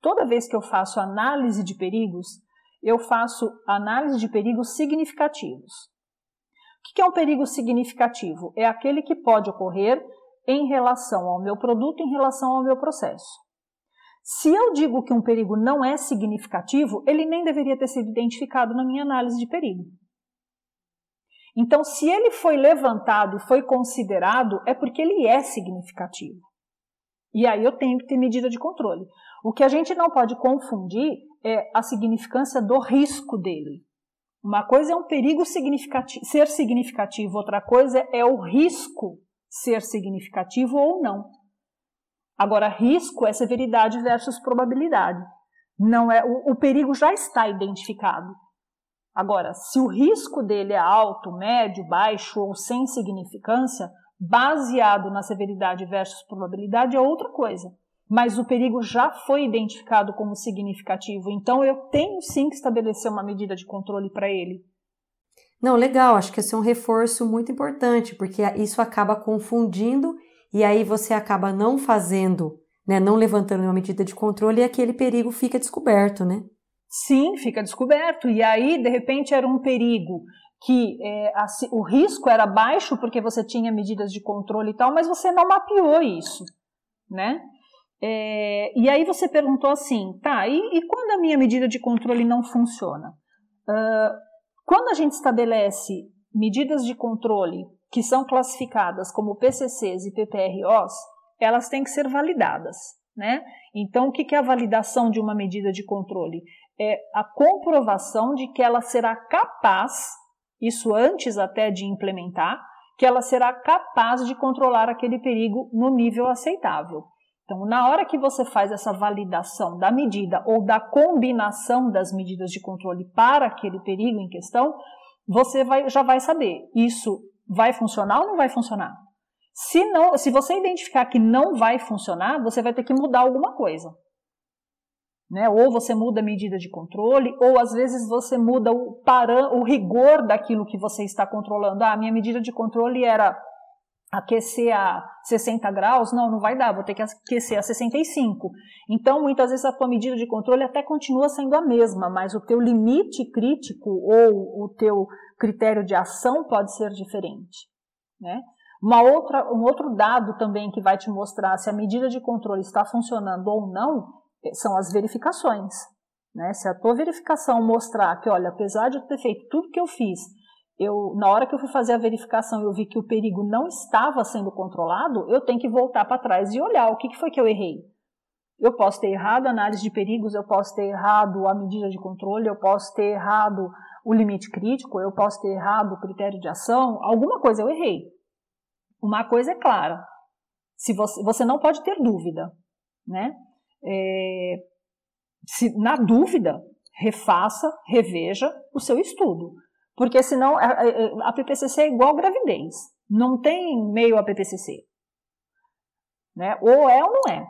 toda vez que eu faço análise de perigos, eu faço análise de perigos significativos. O que é um perigo significativo? É aquele que pode ocorrer em relação ao meu produto, em relação ao meu processo. Se eu digo que um perigo não é significativo, ele nem deveria ter sido identificado na minha análise de perigo. Então, se ele foi levantado e foi considerado, é porque ele é significativo. E aí eu tenho que ter medida de controle. O que a gente não pode confundir é a significância do risco dele. Uma coisa é um perigo significativo, ser significativo, outra coisa é o risco ser significativo ou não. Agora, risco é severidade versus probabilidade. Não é o, o perigo já está identificado. Agora, se o risco dele é alto, médio, baixo ou sem significância, baseado na severidade versus probabilidade é outra coisa. Mas o perigo já foi identificado como significativo, então eu tenho sim que estabelecer uma medida de controle para ele. Não, legal, acho que esse é um reforço muito importante, porque isso acaba confundindo e aí você acaba não fazendo, né, não levantando uma medida de controle e aquele perigo fica descoberto, né? Sim, fica descoberto. E aí, de repente, era um perigo que é, a, o risco era baixo porque você tinha medidas de controle e tal, mas você não mapeou isso, né? É, e aí você perguntou assim, tá, e, e, quando a minha medida de controle não funciona? Uh, quando a gente estabelece medidas de controle que são classificadas como PCCs e PPROs, elas têm que ser validadas, né? Então, o que é a validação de uma medida de controle? É a comprovação de que ela será capaz isso antes até de implementar, que ela será capaz de controlar aquele perigo no nível aceitável. Então, na hora que você faz essa validação da medida ou da combinação das medidas de controle para aquele perigo em questão, você vai, já vai saber isso vai funcionar ou não vai funcionar. Se não, se você identificar que não vai funcionar, você vai ter que mudar alguma coisa. Né? Ou você muda a medida de controle, ou às vezes você muda o, paran, o rigor daquilo que você está controlando. Ah, minha medida de controle era aquecer a 60 graus, não, não vai dar, vou ter que aquecer a 65. Então, muitas vezes a tua medida de controle até continua sendo a mesma, mas o teu limite crítico ou o teu critério de ação pode ser diferente, né? Uma outra, um outro dado também que vai te mostrar se a medida de controle está funcionando ou não são as verificações. Né? Se a tua verificação mostrar que, olha, apesar de eu ter feito tudo que eu fiz, eu, na hora que eu fui fazer a verificação eu vi que o perigo não estava sendo controlado, eu tenho que voltar para trás e olhar o que, que foi que eu errei. Eu posso ter errado a análise de perigos, eu posso ter errado a medida de controle, eu posso ter errado o limite crítico, eu posso ter errado o critério de ação, alguma coisa eu errei. Uma coisa é clara, se você, você não pode ter dúvida, né? É, se, na dúvida, refaça, reveja o seu estudo. Porque senão a, a, a PPCC é igual gravidez. Não tem meio a PPCC. Né? Ou é ou não é.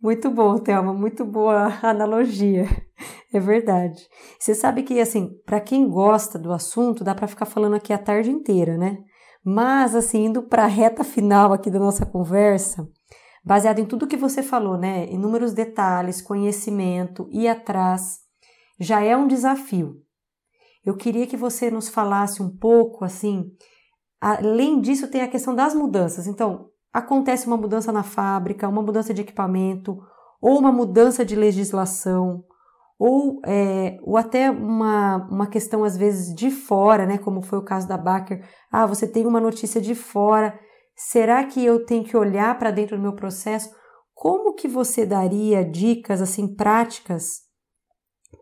Muito bom, Thelma, muito boa analogia. É verdade. Você sabe que, assim, para quem gosta do assunto, dá para ficar falando aqui a tarde inteira, né? Mas, assim, indo para a reta final aqui da nossa conversa, baseado em tudo que você falou, né? Inúmeros detalhes, conhecimento, ir atrás, já é um desafio. Eu queria que você nos falasse um pouco, assim, além disso, tem a questão das mudanças. Então, acontece uma mudança na fábrica, uma mudança de equipamento, ou uma mudança de legislação, ou, é, ou até uma, uma questão, às vezes, de fora, né? Como foi o caso da Baker. Ah, você tem uma notícia de fora Será que eu tenho que olhar para dentro do meu processo? Como que você daria dicas assim práticas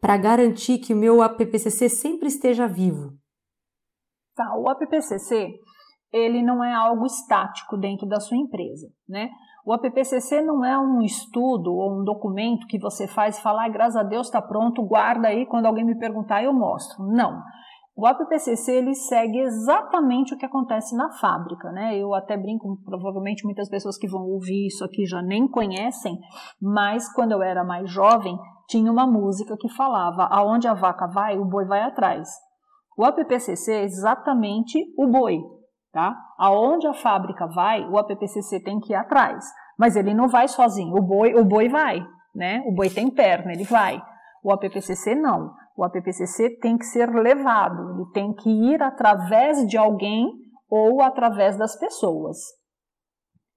para garantir que o meu APPCC sempre esteja vivo? Tá, o APPCC ele não é algo estático dentro da sua empresa, né? O APPCC não é um estudo ou um documento que você faz e fala, ah, graças a Deus está pronto, guarda aí, quando alguém me perguntar eu mostro. Não. O APPCC ele segue exatamente o que acontece na fábrica, né? Eu até brinco, provavelmente muitas pessoas que vão ouvir isso aqui já nem conhecem, mas quando eu era mais jovem, tinha uma música que falava: aonde a vaca vai, o boi vai atrás. O APPCC é exatamente o boi, tá? Aonde a fábrica vai, o APPCC tem que ir atrás, mas ele não vai sozinho. O boi, o boi vai, né? O boi tem perna, ele vai. O APPCC não. O APPCC tem que ser levado, ele tem que ir através de alguém ou através das pessoas.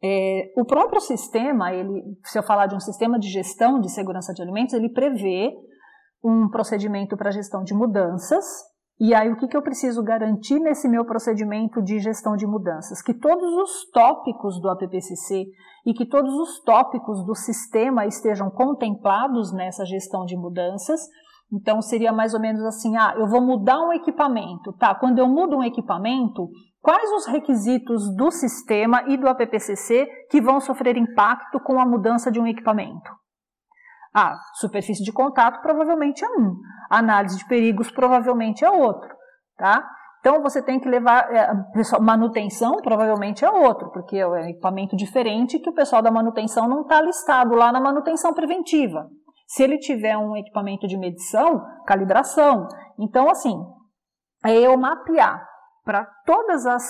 É, o próprio sistema, ele, se eu falar de um sistema de gestão de segurança de alimentos, ele prevê um procedimento para gestão de mudanças E aí, o que, que eu preciso garantir nesse meu procedimento de gestão de mudanças? Que todos os tópicos do APPCC e que todos os tópicos do sistema estejam contemplados nessa gestão de mudanças. Então, seria mais ou menos assim: ah, eu vou mudar um equipamento, tá? Quando eu mudo um equipamento, quais os requisitos do sistema e do APPCC que vão sofrer impacto com a mudança de um equipamento? Ah, superfície de contato provavelmente é um, análise de perigos provavelmente é outro, tá? Então você tem que levar é, manutenção provavelmente é outro, porque é um equipamento diferente que o pessoal da manutenção não está listado lá na manutenção preventiva. Se ele tiver um equipamento de medição, calibração. Então assim, é eu mapear para todas as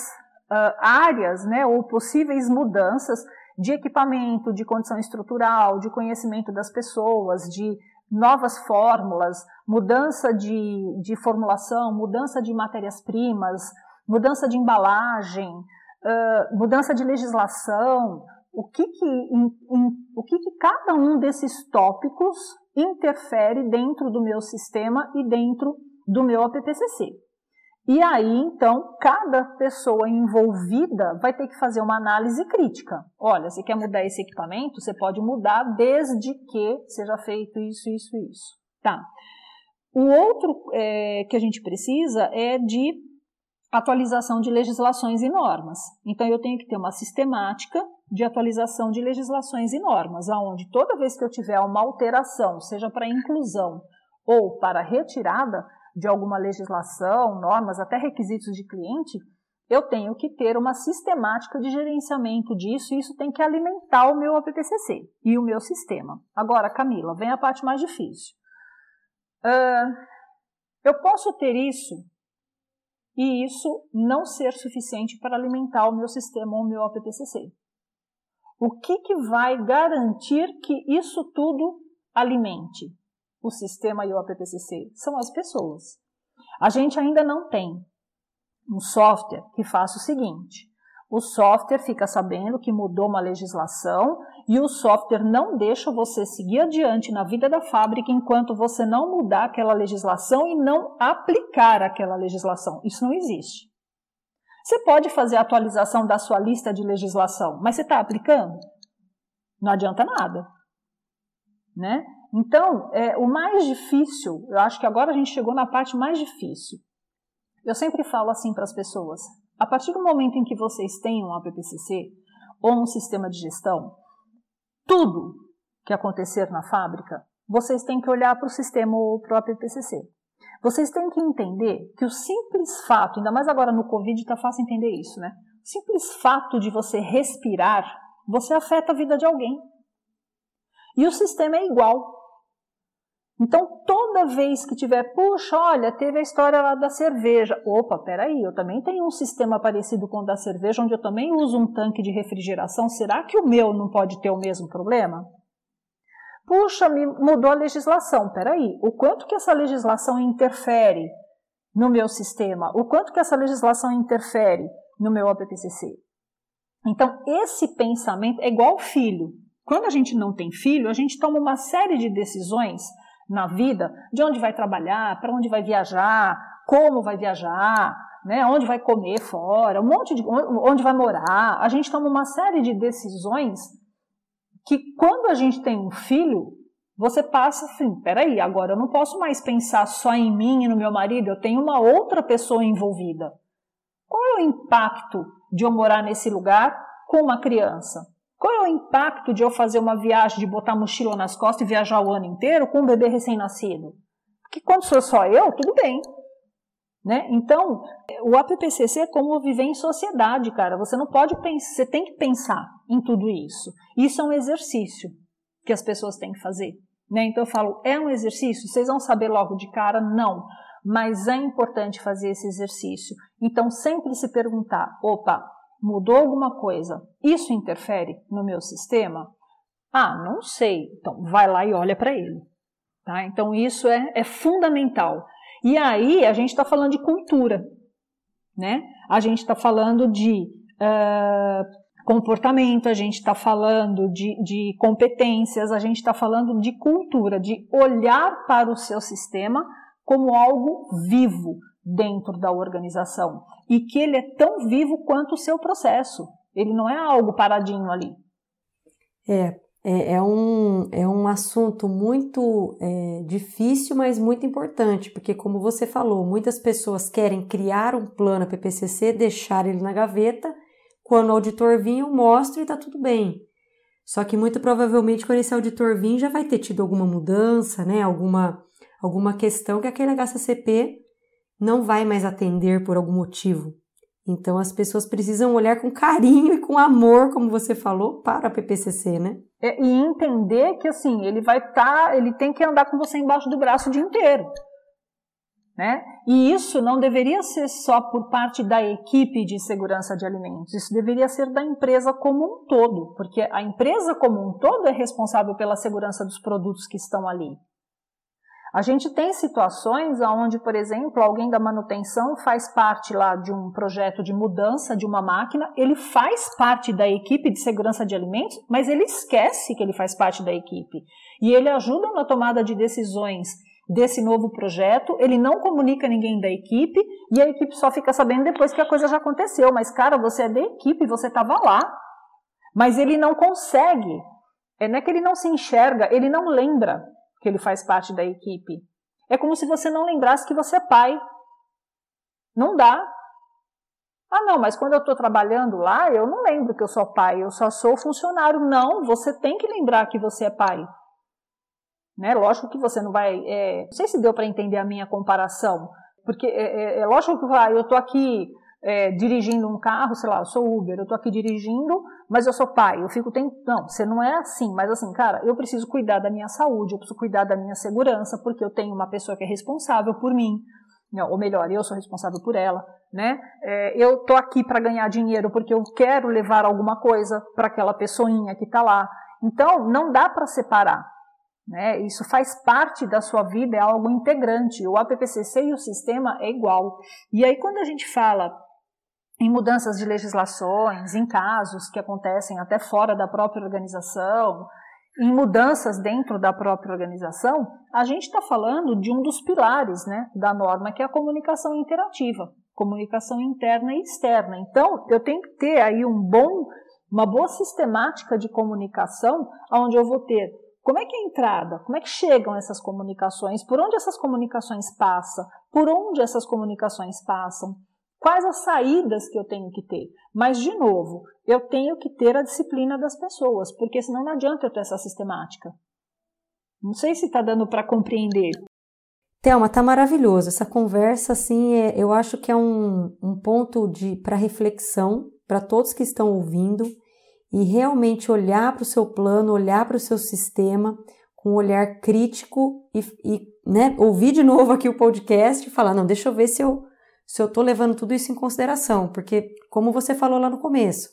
uh, áreas, né, ou possíveis mudanças de equipamento, de condição estrutural, de conhecimento das pessoas, de novas fórmulas, mudança de, de formulação, mudança de matérias-primas, mudança de embalagem, uh, mudança de legislação, o que que, o que que cada um desses tópicos interfere dentro do meu sistema e dentro do meu APPCC. E aí, então, cada pessoa envolvida vai ter que fazer uma análise crítica. Olha, você quer mudar esse equipamento? Você pode mudar desde que seja feito isso, isso, isso. Tá. O outro é, que a gente precisa é de atualização de legislações e normas. Então, eu tenho que ter uma sistemática de atualização de legislações e normas, aonde toda vez que eu tiver uma alteração, seja para inclusão ou para retirada, de alguma legislação, normas, até requisitos de cliente, eu tenho que ter uma sistemática de gerenciamento disso e isso tem que alimentar o meu APPCC e o meu sistema. Agora, Camila, vem a parte mais difícil. Uh, eu posso ter isso e isso não ser suficiente para alimentar o meu sistema ou o meu APPCC. O que, que vai garantir que isso tudo alimente? O sistema e o APPCC? São as pessoas. A gente ainda não tem um software que faça o seguinte: o software fica sabendo que mudou uma legislação e o software não deixa você seguir adiante na vida da fábrica enquanto você não mudar aquela legislação e não aplicar aquela legislação. Isso não existe. Você pode fazer a atualização da sua lista de legislação, mas você está aplicando? Não adianta nada. Né? Então, é, o mais difícil, eu acho que agora a gente chegou na parte mais difícil. Eu sempre falo assim para as pessoas: a partir do momento em que vocês têm um APPCC ou um sistema de gestão, tudo que acontecer na fábrica, vocês têm que olhar para o sistema ou para o APPCC. Vocês têm que entender que o simples fato, ainda mais agora no Covid, está fácil entender isso, né? O simples fato de você respirar, você afeta a vida de alguém. E o sistema é igual. Então, toda vez que tiver, puxa, olha, teve a história lá da cerveja. Opa, peraí, eu também tenho um sistema parecido com o da cerveja, onde eu também uso um tanque de refrigeração. Será que o meu não pode ter o mesmo problema? Puxa, me mudou a legislação. Peraí, o quanto que essa legislação interfere no meu sistema? O quanto que essa legislação interfere no meu APPCC? Então, esse pensamento é igual filho. Quando a gente não tem filho, a gente toma uma série de decisões na vida, de onde vai trabalhar, para onde vai viajar, como vai viajar, né, onde vai comer fora, um monte de onde vai morar. A gente toma uma série de decisões que quando a gente tem um filho, você passa assim, peraí, agora eu não posso mais pensar só em mim e no meu marido, eu tenho uma outra pessoa envolvida. Qual é o impacto de eu morar nesse lugar com uma criança? Qual é o impacto de eu fazer uma viagem, de botar mochila nas costas e viajar o ano inteiro com um bebê recém-nascido? Porque quando sou só eu, tudo bem. Né? Então, o APPCC é como viver em sociedade, cara. Você não pode pensar, você tem que pensar em tudo isso. Isso é um exercício que as pessoas têm que fazer. Né? Então eu falo, é um exercício? Vocês vão saber logo de cara? Não. Mas é importante fazer esse exercício. Então sempre se perguntar, opa, mudou alguma coisa, isso interfere no meu sistema? Ah, não sei. Então, vai lá e olha para ele. Tá? Então, isso é, é fundamental. E aí, a gente está falando de cultura. Né? A gente está falando de uh, comportamento, a gente está falando de, de competências, a gente está falando de cultura, de olhar para o seu sistema como algo vivo, dentro da organização e que ele é tão vivo quanto o seu processo. Ele não é algo paradinho ali. É, é, é um, é um assunto muito é, difícil, mas muito importante, porque, como você falou, muitas pessoas querem criar um plano PPCC, deixar ele na gaveta, quando o auditor vir, eu mostro e está tudo bem. Só que muito provavelmente, quando esse auditor vir, já vai ter tido alguma mudança, né? alguma, alguma questão que aquele HCCP não vai mais atender por algum motivo. Então as pessoas precisam olhar com carinho e com amor, como você falou, para a PPCC, né? É, e entender que assim, ele vai estar, tá, ele tem que andar com você embaixo do braço o dia inteiro. Né? E isso não deveria ser só por parte da equipe de segurança de alimentos, isso deveria ser da empresa como um todo, porque a empresa como um todo é responsável pela segurança dos produtos que estão ali. A gente tem situações onde, por exemplo, alguém da manutenção faz parte lá de um projeto de mudança de uma máquina, ele faz parte da equipe de segurança de alimentos, mas ele esquece que ele faz parte da equipe. E ele ajuda na tomada de decisões desse novo projeto, ele não comunica ninguém da equipe e a equipe só fica sabendo depois que a coisa já aconteceu. Mas, cara, você é da equipe, você estava lá. Mas ele não consegue. É, não é que ele não se enxerga, ele não lembra que ele faz parte da equipe. É como se você não lembrasse que você é pai. Não dá. Ah, não, mas quando eu estou trabalhando lá, eu não lembro que eu sou pai, eu só sou funcionário. Não, você tem que lembrar que você é pai. Né? Lógico que você não vai. É... não sei se deu para entender a minha comparação, porque é, é, é lógico que ah, eu estou aqui é, dirigindo um carro, sei lá, eu sou Uber, eu tô aqui dirigindo, mas eu sou pai, eu fico tentando. Não, você não é assim, mas assim, cara, eu preciso cuidar da minha saúde, eu preciso cuidar da minha segurança, porque eu tenho uma pessoa que é responsável por mim, não, ou melhor, eu sou responsável por ela, né? É, eu tô aqui para ganhar dinheiro porque eu quero levar alguma coisa para aquela pessoinha que está lá. Então, não dá para separar. Né? Isso faz parte da sua vida, é algo integrante. O APPCC e o sistema é igual. E aí, quando a gente fala em mudanças de legislações, em casos que acontecem até fora da própria organização, em mudanças dentro da própria organização, a gente está falando de um dos pilares né, da norma, que é a comunicação interativa, comunicação interna e externa. Então, eu tenho que ter aí um bom, uma boa sistemática de comunicação, onde eu vou ter como é que é a entrada, como é que chegam essas comunicações, por onde essas comunicações passam, por onde essas comunicações passam, Quais as saídas que eu tenho que ter? Mas, de novo, eu tenho que ter a disciplina das pessoas, porque senão não adianta eu ter essa sistemática. Não sei se está dando para compreender. Thelma, tá maravilhoso. Essa conversa, assim, é, eu acho que é um, um ponto de para reflexão para todos que estão ouvindo e realmente olhar para o seu plano, olhar para o seu sistema com um olhar crítico e, e né, ouvir de novo aqui o podcast e falar, não, deixa eu ver se eu se eu estou levando tudo isso em consideração, porque, como você falou lá no começo,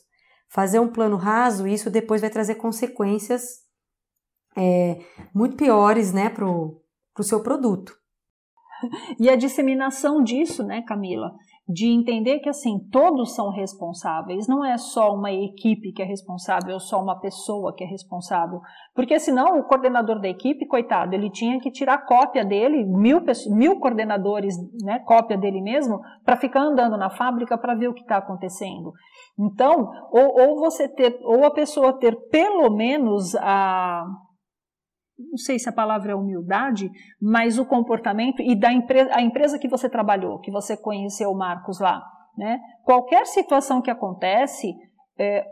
fazer um plano raso, isso depois vai trazer consequências é, muito piores né, para o seu produto. E a disseminação disso, né, Camila? De entender que assim todos são responsáveis, não é só uma equipe que é responsável, ou só uma pessoa que é responsável, porque senão o coordenador da equipe, coitado, ele tinha que tirar cópia dele, mil, mil coordenadores, né, cópia dele mesmo, para ficar andando na fábrica para ver o que está acontecendo. Então, ou, ou você ter, ou a pessoa ter pelo menos a não sei se a palavra é humildade, mas o comportamento e da empresa, a empresa que você trabalhou, que você conheceu, Marcos, lá. Né? Qualquer situação que acontece, é,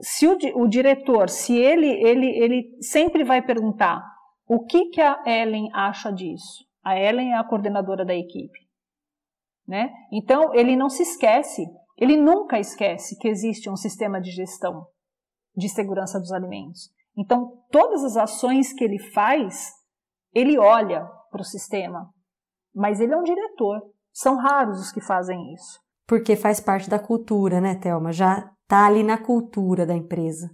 se o, o, diretor, se ele, ele, ele sempre vai perguntar o que, que a Ellen acha disso. A Ellen é a coordenadora da equipe. Né? Então, ele não se esquece, ele nunca esquece que existe um sistema de gestão de segurança dos alimentos. Então, todas as ações que ele faz, ele olha para o sistema, mas ele é um diretor. São raros os que fazem isso. Porque faz parte da cultura, né, Thelma? Já está ali na cultura da empresa.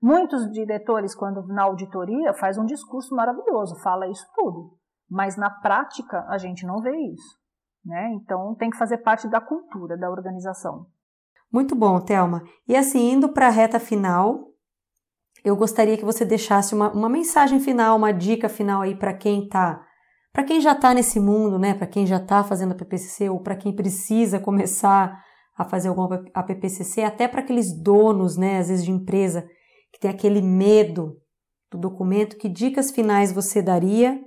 Muitos diretores, quando na auditoria, faz um discurso maravilhoso, fala isso tudo. Mas na prática, a gente não vê isso. Né? Então, tem que fazer parte da cultura da organização. Muito bom, Thelma. E assim, indo para a reta final, eu gostaria que você deixasse uma, uma mensagem final, uma dica final aí para quem está para quem já está nesse mundo, né, para quem já está fazendo a PPCC ou para quem precisa começar a fazer alguma APPCC, até para aqueles donos, né, às vezes de empresa, que tem aquele medo do documento, que dicas finais você daria?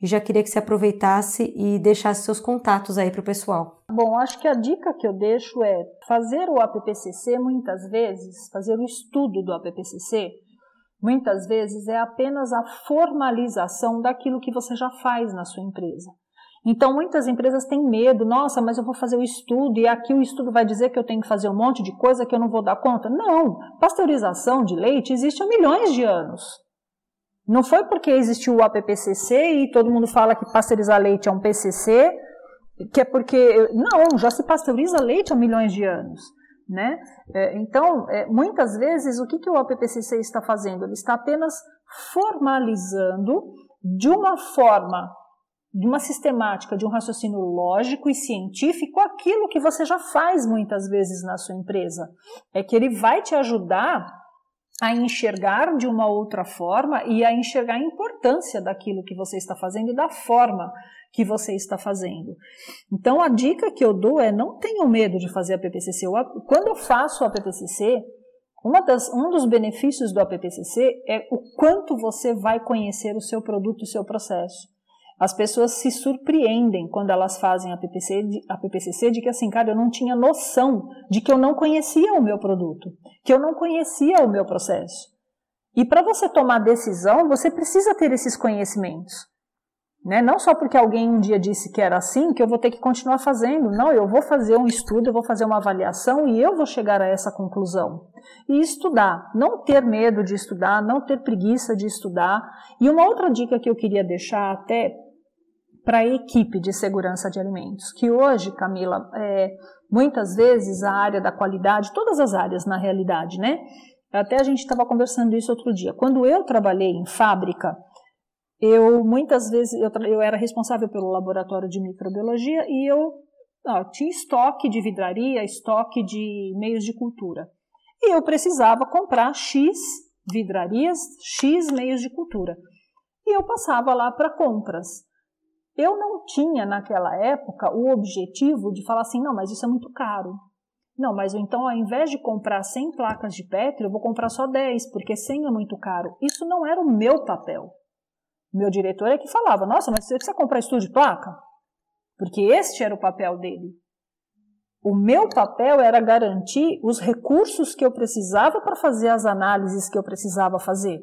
E já queria que você aproveitasse e deixasse seus contatos aí para o pessoal. Bom, acho que a dica que eu deixo é fazer o APPCC muitas vezes, fazer o estudo do APPCC, muitas vezes é apenas a formalização daquilo que você já faz na sua empresa. Então, muitas empresas têm medo, nossa, mas eu vou fazer o estudo e aqui o estudo vai dizer que eu tenho que fazer um monte de coisa que eu não vou dar conta. Não, pasteurização de leite existe há milhões de anos. Não foi porque existiu o APPCC e todo mundo fala que pasteurizar leite é um PCC, que é porque. Não, já se pasteuriza leite há milhões de anos. Né? É, então, é, muitas vezes, o que, que o APPCC está fazendo? Ele está apenas formalizando de uma forma de uma sistemática, de um raciocínio lógico e científico, aquilo que você já faz muitas vezes na sua empresa. É que ele vai te ajudar a enxergar de uma outra forma e a enxergar a importância daquilo que você está fazendo e da forma que você está fazendo. Então, a dica que eu dou é não tenham medo de fazer a PPCC. Quando eu faço a PPCC, das, um dos benefícios do APPCC é o quanto você vai conhecer o seu produto, o seu processo. As pessoas se surpreendem quando elas fazem a PPC, a PPCC de que assim, cara, eu não tinha noção de que eu não conhecia o meu produto, que eu não conhecia o meu processo. E para você tomar decisão, você precisa ter esses conhecimentos. Né? Não só porque alguém um dia disse que era assim, que eu vou ter que continuar fazendo. Não, eu vou fazer um estudo, eu vou fazer uma avaliação e eu vou chegar a essa conclusão. E estudar, não ter medo de estudar, não ter preguiça de estudar. E uma outra dica que eu queria deixar até para a equipe de segurança de alimentos, que hoje, Camila, é, muitas vezes a área da qualidade, todas as áreas na realidade, né? Até a gente estava conversando isso outro dia. Quando eu trabalhei em fábrica, eu muitas vezes eu, eu era responsável pelo laboratório de microbiologia e eu ó, tinha estoque de vidraria, estoque de meios de cultura. E eu precisava comprar X vidrarias, X meios de cultura. E eu passava lá para compras. Eu não tinha naquela época o objetivo de falar assim, não, mas isso é muito caro. Não, mas então ao invés de comprar 100 placas de Petri, eu vou comprar só 10, porque 100 é muito caro. Isso não era o meu papel. Meu diretor é que falava, nossa, mas você precisa comprar estudo de placa? Porque este era o papel dele. O meu papel era garantir os recursos que eu precisava para fazer as análises que eu precisava fazer.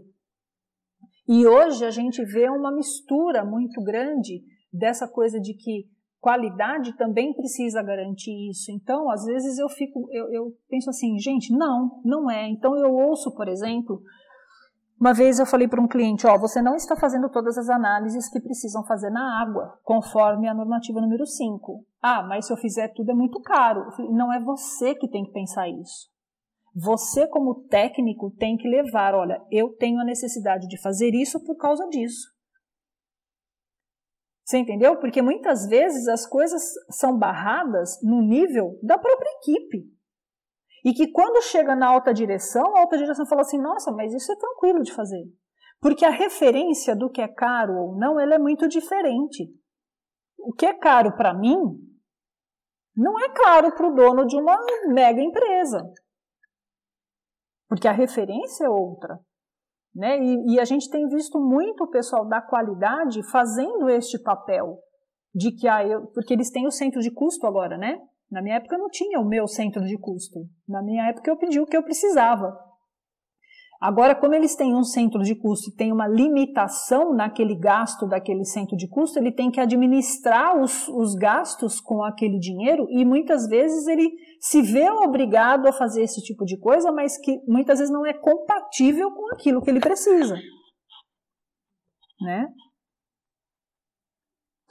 E hoje a gente vê uma mistura muito grande dessa coisa de que qualidade também precisa garantir isso. Então, às vezes eu fico, eu, eu penso assim, gente, não, não é. Então eu ouço, por exemplo, uma vez eu falei para um cliente, ó, você não está fazendo todas as análises que precisam fazer na água, conforme a normativa número 5. Ah, mas se eu fizer tudo é muito caro. Não é você que tem que pensar isso. Você, como técnico, tem que levar, olha, eu tenho a necessidade de fazer isso por causa disso. Você entendeu? Porque muitas vezes as coisas são barradas no nível da própria equipe. E que quando chega na alta direção, a alta direção fala assim: nossa, mas isso é tranquilo de fazer. Porque a referência do que é caro ou não, ela é muito diferente. O que é caro para mim não é caro para o dono de uma mega empresa. Porque a referência é outra. Né? E, e, a gente tem visto muito o pessoal da qualidade fazendo este papel de que ah, eu, porque eles têm o centro de custo agora, né? Na minha época não tinha o meu centro de custo. Na minha época eu pedi o que eu precisava. Agora, como eles têm um centro de custo e tem uma limitação naquele gasto daquele centro de custo, ele tem que administrar os, os gastos com aquele dinheiro e muitas vezes ele se vê obrigado a fazer esse tipo de coisa, mas que muitas vezes não é compatível com aquilo que ele precisa. Né?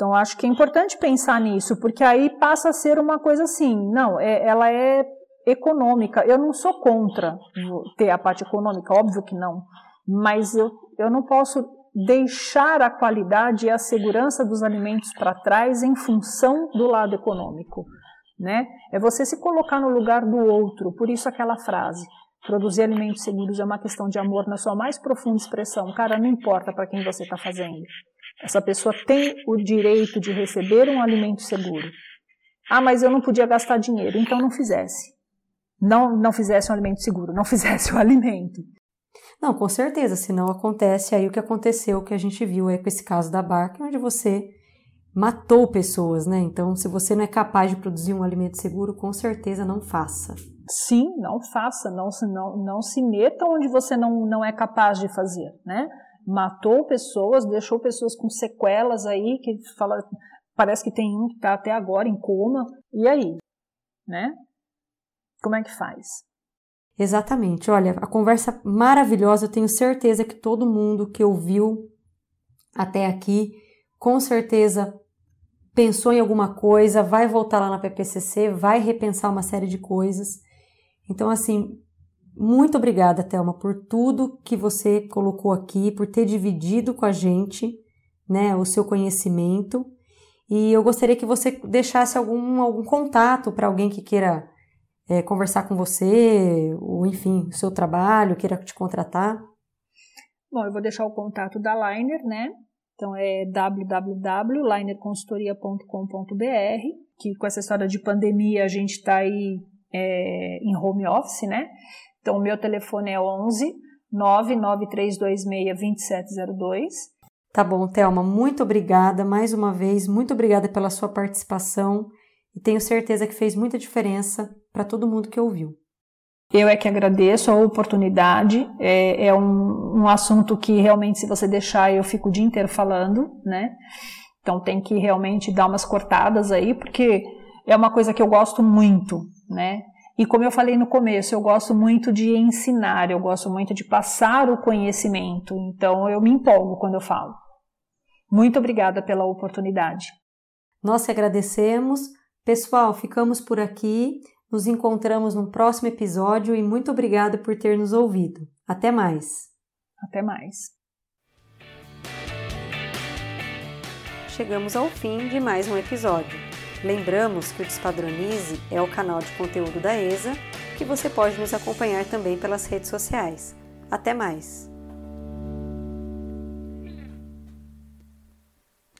Então, acho que é importante pensar nisso, porque aí passa a ser uma coisa assim, não, é, ela é econômica. Eu não sou contra ter a parte econômica, óbvio que não, mas eu, eu não posso deixar a qualidade e a segurança dos alimentos para trás em função do lado econômico. Né? É você se colocar no lugar do outro, por isso aquela frase. Produzir alimentos seguros é uma questão de amor na sua mais profunda expressão. Cara, não importa para quem você está fazendo. Essa pessoa tem o direito de receber um alimento seguro. Ah, mas eu não podia gastar dinheiro, então não fizesse. Não, não fizesse um alimento seguro, não fizesse o alimento. Não, com certeza, se não acontece aí o que aconteceu, o que a gente viu aí com esse caso da barca, onde você matou pessoas, né? Então, se você não é capaz de produzir um alimento seguro, com certeza não faça. Sim, não faça, não, não, não se meta onde você não, não é capaz de fazer, né? Matou pessoas, deixou pessoas com sequelas aí, que fala, parece que tem um que está até agora em coma, e aí, né? Como é que faz? Exatamente. Olha, a conversa maravilhosa, eu tenho certeza que todo mundo que ouviu até aqui, com certeza pensou em alguma coisa, vai voltar lá na PPCC, vai repensar uma série de coisas. Então, assim, muito obrigada, Thelma, por tudo que você colocou aqui, por ter dividido com a gente, né, o seu conhecimento. E eu gostaria que você deixasse algum, algum contato para alguém que queira é, conversar com você, ou enfim, o seu trabalho, queira te contratar. Bom, eu vou deixar o contato da Liner, né? Então é www.linerconsultoria.com.br, que com essa história de pandemia a gente está aí é, em home office, né? Então o meu telefone é 11 99326 2702. Tá bom, Thelma, muito obrigada mais uma vez, muito obrigada pela sua participação e tenho certeza que fez muita diferença para todo mundo que ouviu. Eu é que agradeço a oportunidade. É, é um, um, assunto que realmente, se você deixar, eu fico o dia inteiro falando, né? Então tem que realmente dar umas cortadas aí, porque é uma coisa que eu gosto muito, né? E como eu falei no começo, eu gosto muito de ensinar, eu gosto muito de passar o conhecimento. Então eu me empolgo quando eu falo. Muito obrigada pela oportunidade. Nós que agradecemos. Pessoal, ficamos por aqui. Nos encontramos no próximo episódio e muito obrigada por ter nos ouvido. Até mais. Até mais. Chegamos ao fim de mais um episódio. Lembramos que o Despadronize é o canal de conteúdo da ESA, que você pode nos acompanhar também pelas redes sociais. Até mais!